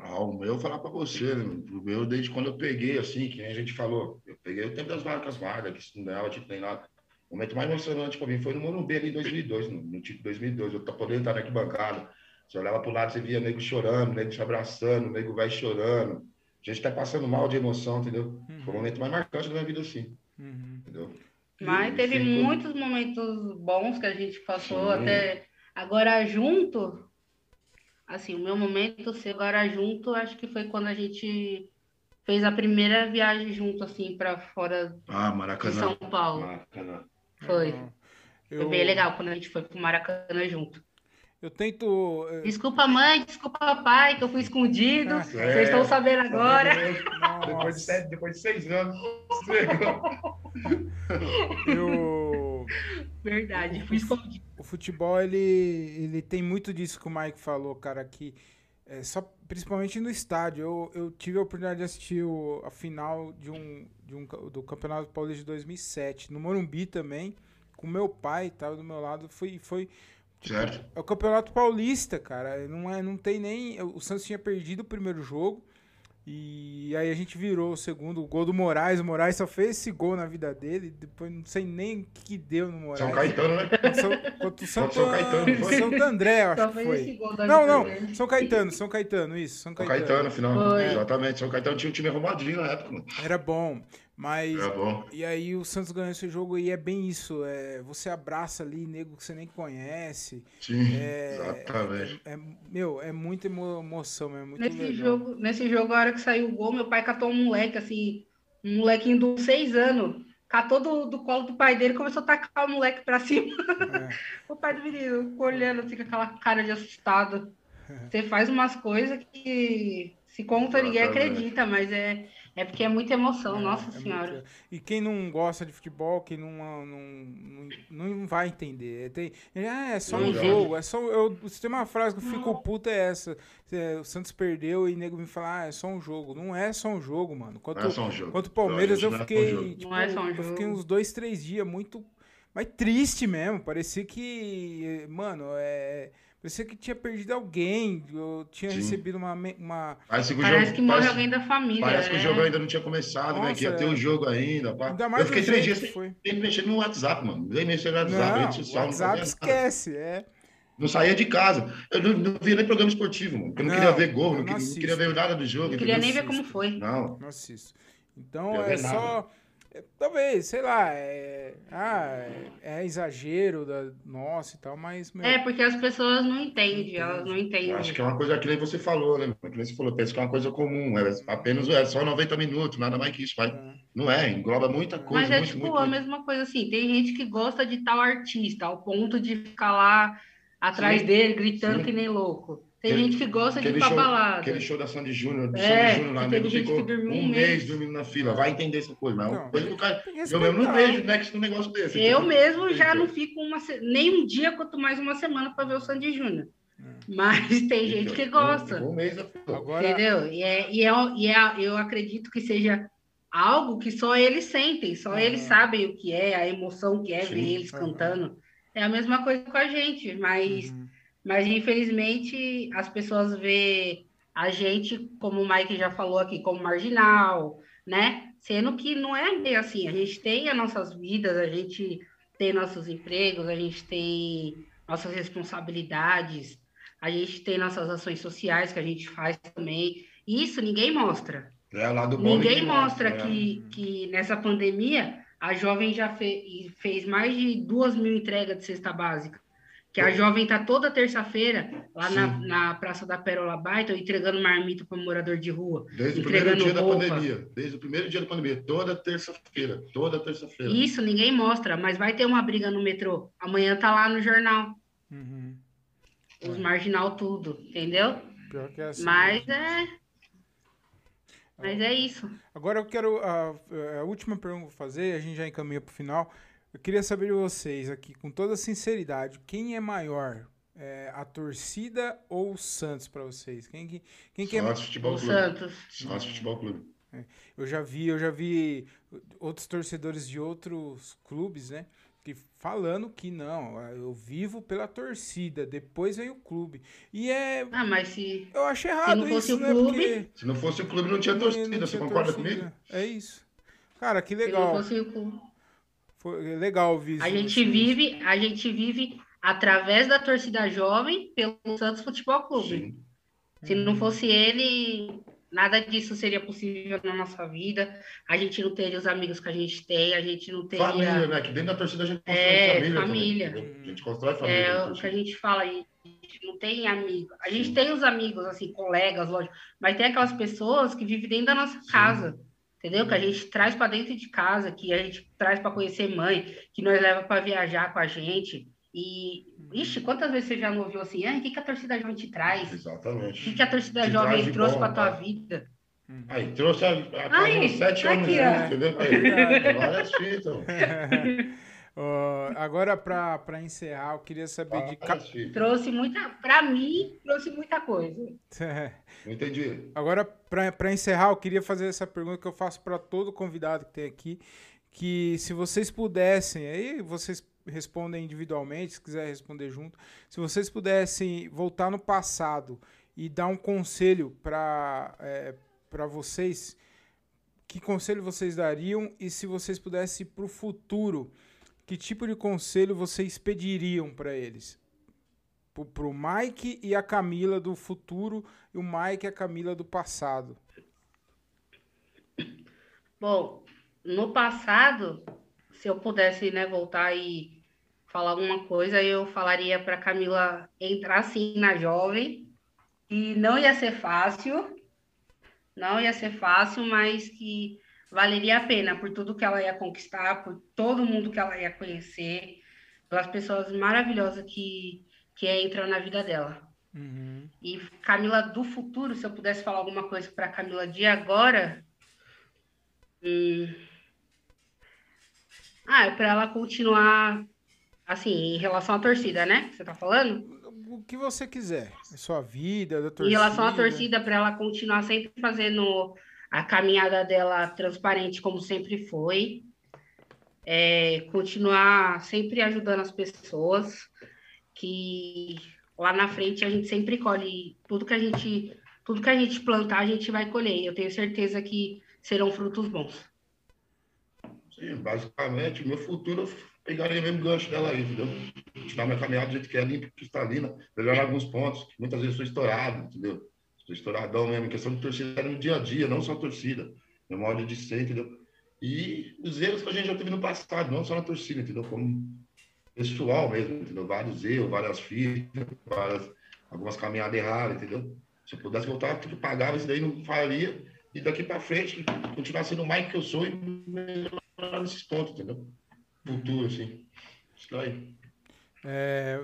Ah, o meu, eu vou falar pra você, né? O meu, desde quando eu peguei, assim, que nem a gente falou, eu peguei o tempo das vacas magras, que isso não dava tipo nem nada. O momento mais emocionante pra mim foi no Morumbi ali em 2002, no, no título 2002. Eu tô podendo estar na arquibancada. Você olhava pro lado, você via nego chorando, nego se abraçando, nego vai chorando. A gente tá passando mal de emoção, entendeu? Foi o momento mais marcante da minha vida, assim, Uhum. entendeu? Mas E teve muitos momentos bons que a gente passou Sim. até agora junto. Assim, o meu momento ser agora junto, acho que foi quando a gente fez a primeira viagem junto, assim, para fora Ah, de. São Paulo. Maracanã. Foi. Legal. Foi Eu, bem legal quando a gente foi pro Maracanã junto. eu tento. eh, Desculpa, mãe, desculpa, pai, que eu fui escondido. Ah, Vocês É, estão sabendo agora. Depois de, sete, depois de seis anos. Legal. eu, Verdade, fui escondido. o futebol, ele, ele tem muito disso que o Mike falou, cara, que é, só, principalmente no estádio. Eu, eu tive a oportunidade de assistir o- a final de um, de um, do Campeonato Paulista de 2007, no Morumbi também, com meu pai, tava do meu lado. Foi, foi Certo? é o Campeonato Paulista, cara. Não, é, não tem nem. O Santos tinha perdido o primeiro jogo. E aí a gente virou o segundo. O gol do Moraes. O Moraes só fez esse gol na vida dele. Depois não sei nem o que, que deu no Moraes. São Caetano, né? São, contra o Santo, São Caetano, foi? Santo André, eu acho Só que foi. esse gol da Não, vida não. dele. São Caetano, São Caetano, isso. São São Caetano. Caetano, afinal. Foi. Exatamente. São Caetano tinha um time arrumadinho na época, mano. Era bom. Mas. Era bom. E aí o Santos ganhou esse jogo e é bem isso. É, você abraça ali nego que você nem conhece. Sim, É, exatamente. é- é- meu, é muita emo- emoção, é muito Nesse legal. jogo, nesse jogo, a hora que saiu o gol, meu pai catou um moleque, assim, um molequinho de seis anos. Catou do, do colo do pai dele e começou a tacar o moleque pra cima. É. O pai do menino olhando assim com aquela cara de assustado. Você faz umas coisas que se conta ninguém Exatamente. acredita, mas é, É porque é muita emoção, É, nossa é senhora. muito- E quem não gosta de futebol, quem não, não, não, não vai entender. Tem, ah, é só um Verdade. jogo. É só, eu, se tem uma frase que eu fico puto é essa. É, o Santos perdeu e nego me fala, ah, é só um jogo. Não é só um jogo, mano. Quanto, Não é só um jogo. Contra o Palmeiras eu Não é só um fiquei. jogo. tipo, é um Eu fiquei uns dois, três dias muito. Mas triste mesmo. Parecia que. Mano, é. Parecia que tinha perdido alguém. Eu tinha Sim. recebido uma. uma Parece que Parece jogo, que morre parece, alguém da família. parece que o é. jogo ainda não tinha começado, né? Que ia Nossa, ter é. o jogo ainda. pá. ainda mais eu fiquei três dias sem, mexer no WhatsApp, mano. Nem mexer no WhatsApp, Não, social, o não WhatsApp nada. esquece. É. Não saía de casa. Eu não, não via nem programa esportivo, mano. porque Eu não, Não, queria ver gol, não, não queria, não queria ver nada do jogo. Não queria nem ver como foi. Não. Não assisto. Então é só. É, talvez, sei lá, é, ah, é, é exagero da nossa e tal, mas. Meu, É, porque as pessoas não entendem, elas não entendem. Eu acho que é uma coisa que nem você falou, né? Que nem você falou, pensa que é uma coisa comum. É apenas é só 90 minutos, nada mais que isso. Mas é. não é, engloba muita coisa. Mas é muito, tipo muito, a muito. mesma coisa assim, tem gente que gosta de tal artista, ao ponto de ficar lá atrás Sim, dele, gritando sim. que nem louco. Tem Aquele- gente que gosta de ir Aquele pra show, balada. aquele show da Sandy Júnior, do É, Sandy Júnior lá, teve gente ficou que dormiu um mês mês. dormindo na fila. Vai entender essa coisa, mas é Não, coisa que o cara. Eu mesmo não vejo nexo num negócio desse. Eu entendeu? mesmo já Então, não fico uma, nem um dia, quanto mais uma semana pra ver o Sandy Júnior. É. Mas tem gente que então, gosta. Um mês. Agora, Entendeu? E, é, e, é, e é, eu acredito que seja algo que só eles sentem, só Aham. eles sabem o que é, a emoção que é Sim. ver eles cantando. É a mesma coisa com a gente, mas, Uhum. Mas infelizmente as pessoas vê a gente, como o Mike já falou aqui, como marginal, né? Sendo que não é bem assim. A gente tem as nossas vidas, a gente tem nossos empregos, a gente tem nossas responsabilidades, a gente tem nossas ações sociais que a gente faz também. Isso ninguém mostra. É lá do bom Ninguém mostra né? que, que nessa pandemia a jovem já fe- fez mais de duas mil entregas de cesta básica. Que a jovem tá toda terça-feira lá na, na Praça da Pérola Baita entregando marmita para morador de rua. Desde o primeiro dia da roupa. pandemia. Desde o primeiro dia da pandemia. Toda terça-feira. Toda terça-feira. Isso ninguém mostra, mas vai ter uma briga no metrô. Amanhã tá lá no jornal. Uhum. Os marginal tudo, entendeu? Pior que é assim. Mas é. Mas é isso. Agora eu quero. A, a última pergunta que eu vou fazer, a gente já encaminha pro final. Eu queria saber de vocês aqui, com toda sinceridade, quem é maior? É, a torcida ou o Santos pra vocês? Quem, que- quem que é Santos Futebol O Clube. Santos. Santos Futebol Clube. Eu já vi, eu já vi outros torcedores de outros clubes, né? Que falando que não, eu vivo pela torcida, depois vem o clube. E é. Ah, mas se. Eu acho errado não fosse isso, o né? clube, Porque Se não fosse o clube, não tinha não torcida. Você tinha concorda torcida. comigo? É isso. Cara, que Se não legal. fosse o clube. Foi legal ouvir isso. A gente vive, a gente vive através da torcida jovem pelo Santos Futebol Clube. Sim. Se não fosse ele, nada disso seria possível na nossa vida. A gente não teria os amigos que a gente tem, a gente não teria. Família, né? Que dentro da torcida a gente constrói É, família. família. também, a gente constrói família. É o que a gente fala, a gente não tem amigo. A gente Sim. tem os amigos, assim, colegas, lógico, mas tem aquelas pessoas que vivem dentro da nossa casa, entendeu? Que a gente traz para dentro de casa, que a gente traz para conhecer mãe, que nós leva para viajar com a gente. E, ixi, quantas vezes você já não ouviu assim, ah, o que, que a torcida jovem te traz? O Exatamente. que, que a torcida Te jovem trouxe para tua vida? Aí, trouxe a, a Ai, sete tá anos aqui, entendeu? Aí, várias fitas. Ó, agora, pra, pra encerrar, eu queria saber de. ca-. Trouxe muita, para mim, trouxe muita coisa. Não entendi. Agora, para encerrar, eu queria fazer essa pergunta que eu faço para todo convidado que tem aqui, que se vocês pudessem, aí vocês respondem individualmente, se quiser responder junto, se vocês pudessem voltar no passado e dar um conselho para para vocês, que conselho vocês dariam e se vocês pudessem ir para o futuro, que tipo de conselho vocês pediriam para eles? Pro, pro Mike e a Camila do futuro e o Mike e a Camila do passado. Bom, no passado, se eu pudesse, né, voltar e falar alguma coisa, eu falaria para Camila entrar assim na jovem, e não ia ser fácil, não ia ser fácil, mas que valeria a pena por tudo que ela ia conquistar, por todo mundo que ela ia conhecer, pelas pessoas maravilhosas que, que entram na vida dela. Uhum. E Camila do futuro, se eu pudesse falar alguma coisa para Camila de agora, Hum. Ah, é para ela continuar assim, em relação à torcida, né? Você tá falando? O que você quiser. Sua vida, da torcida. Em relação à torcida, para ela continuar sempre fazendo a caminhada dela transparente, como sempre foi. É, continuar sempre ajudando as pessoas, que lá na frente a gente sempre colhe tudo que a gente tudo que a gente plantar, a gente vai colher. Eu tenho certeza que serão frutos bons. Sim, basicamente, meu futuro eu pegaria mesmo gancho dela aí, entendeu? Continuar minha caminhada do jeito que é limpa, cristalina, melhorar alguns pontos, que muitas vezes estou estourado, entendeu? Estou estouradão mesmo, em questão de torcida, no dia a dia, não só torcida, meu modo de ser, entendeu? E os erros que a gente já teve no passado, não só na torcida, entendeu? Como pessoal mesmo, entendeu? Vários erros, várias fitas, várias, algumas caminhadas erradas, entendeu? Se eu pudesse voltar, tudo pagava, isso daí não faria. E daqui para frente, continuar sendo o mais que eu sou e melhorar nesses pontos, entendeu? Futuro, assim. Isso daí. É,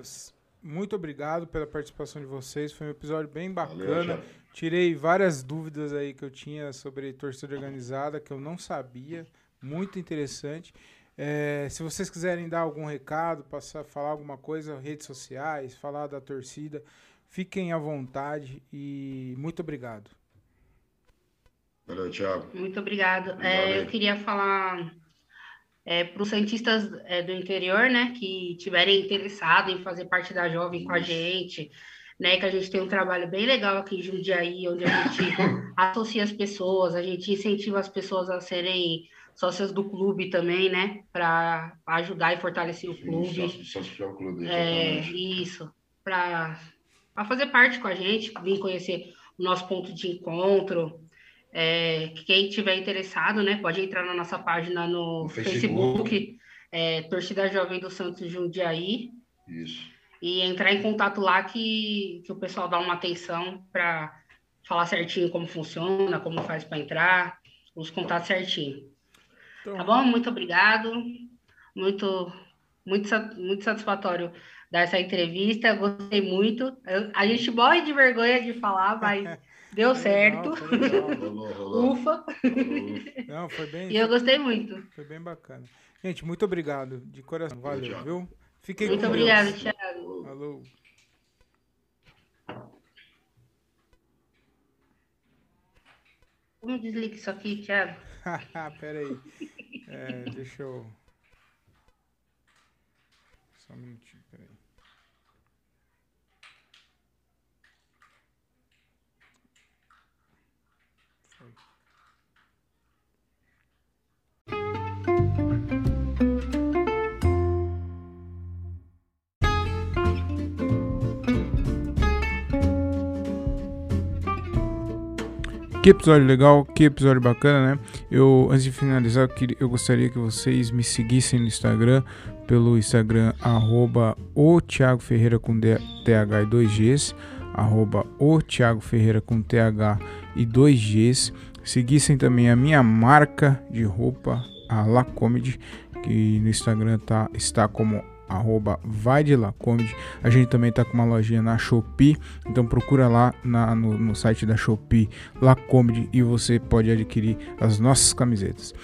muito obrigado pela participação de vocês. Foi um episódio bem bacana. Valeu, Tirei várias dúvidas aí que eu tinha sobre torcida organizada que eu não sabia. Muito interessante. É, se vocês quiserem dar algum recado, passar, falar alguma coisa, redes sociais, falar da torcida, fiquem à vontade e muito obrigado. Valeu, Thiago. Muito obrigado. É, eu queria falar é, para os cientistas é, do interior, né, que tiverem interessado em fazer parte da Jovem com a gente, né, que a gente tem um trabalho bem legal aqui em Jundiaí, onde a gente associa as pessoas, a gente incentiva as pessoas a serem sócias do clube também, né? Para ajudar e fortalecer o clube. Sócio, o clube, é, isso. Para fazer parte com a gente, vir conhecer o nosso ponto de encontro. É, quem tiver interessado, né, pode entrar na nossa página no, no Facebook, Facebook é, Torcida Jovem do Santos Jundiaí. Isso. E entrar em contato lá que, que o pessoal dá uma atenção para falar certinho como funciona, como faz para entrar, os contatos certinho. Então... Tá bom? Muito obrigado. Muito, muito, muito satisfatório dar essa entrevista. Gostei muito. Eu, a gente morre de vergonha de falar, mas deu certo. Ufa. Não, foi bem. E eu gostei muito. Foi bem bacana. Gente, muito obrigado. De coração. Valeu, viu? Fiquei Muito obrigado, Thiago. Alô. Como desliga isso aqui, Thiago? Pera aí. É, deixa eu. Só um minutinho, peraí. Que episódio legal, que episódio bacana, né? Eu, antes de finalizar, eu gostaria que vocês me seguissem no Instagram, pelo Instagram, arroba o Thiago Ferreira com TH e 2Gs, arroba o Thiago Ferreira com TH e 2Gs. Seguissem também a minha marca de roupa, a La Comedy, que no Instagram tá, está como arroba vai de lá comedy. A gente também tá com uma lojinha na Shopee, então procura lá na, no, no, site da Shopee lá comedy e você pode adquirir as nossas camisetas.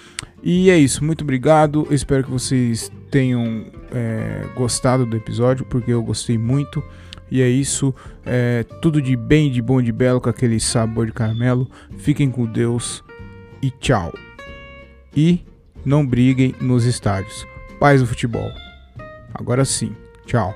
E é isso, muito obrigado. espero que vocês tenham é, gostado do episódio, porque eu gostei muito. E é isso, é, tudo de bem, de bom, de belo, com aquele sabor de caramelo. Fiquem com Deus e tchau. E não briguem nos estádios. Paz do futebol. Agora sim. Tchau.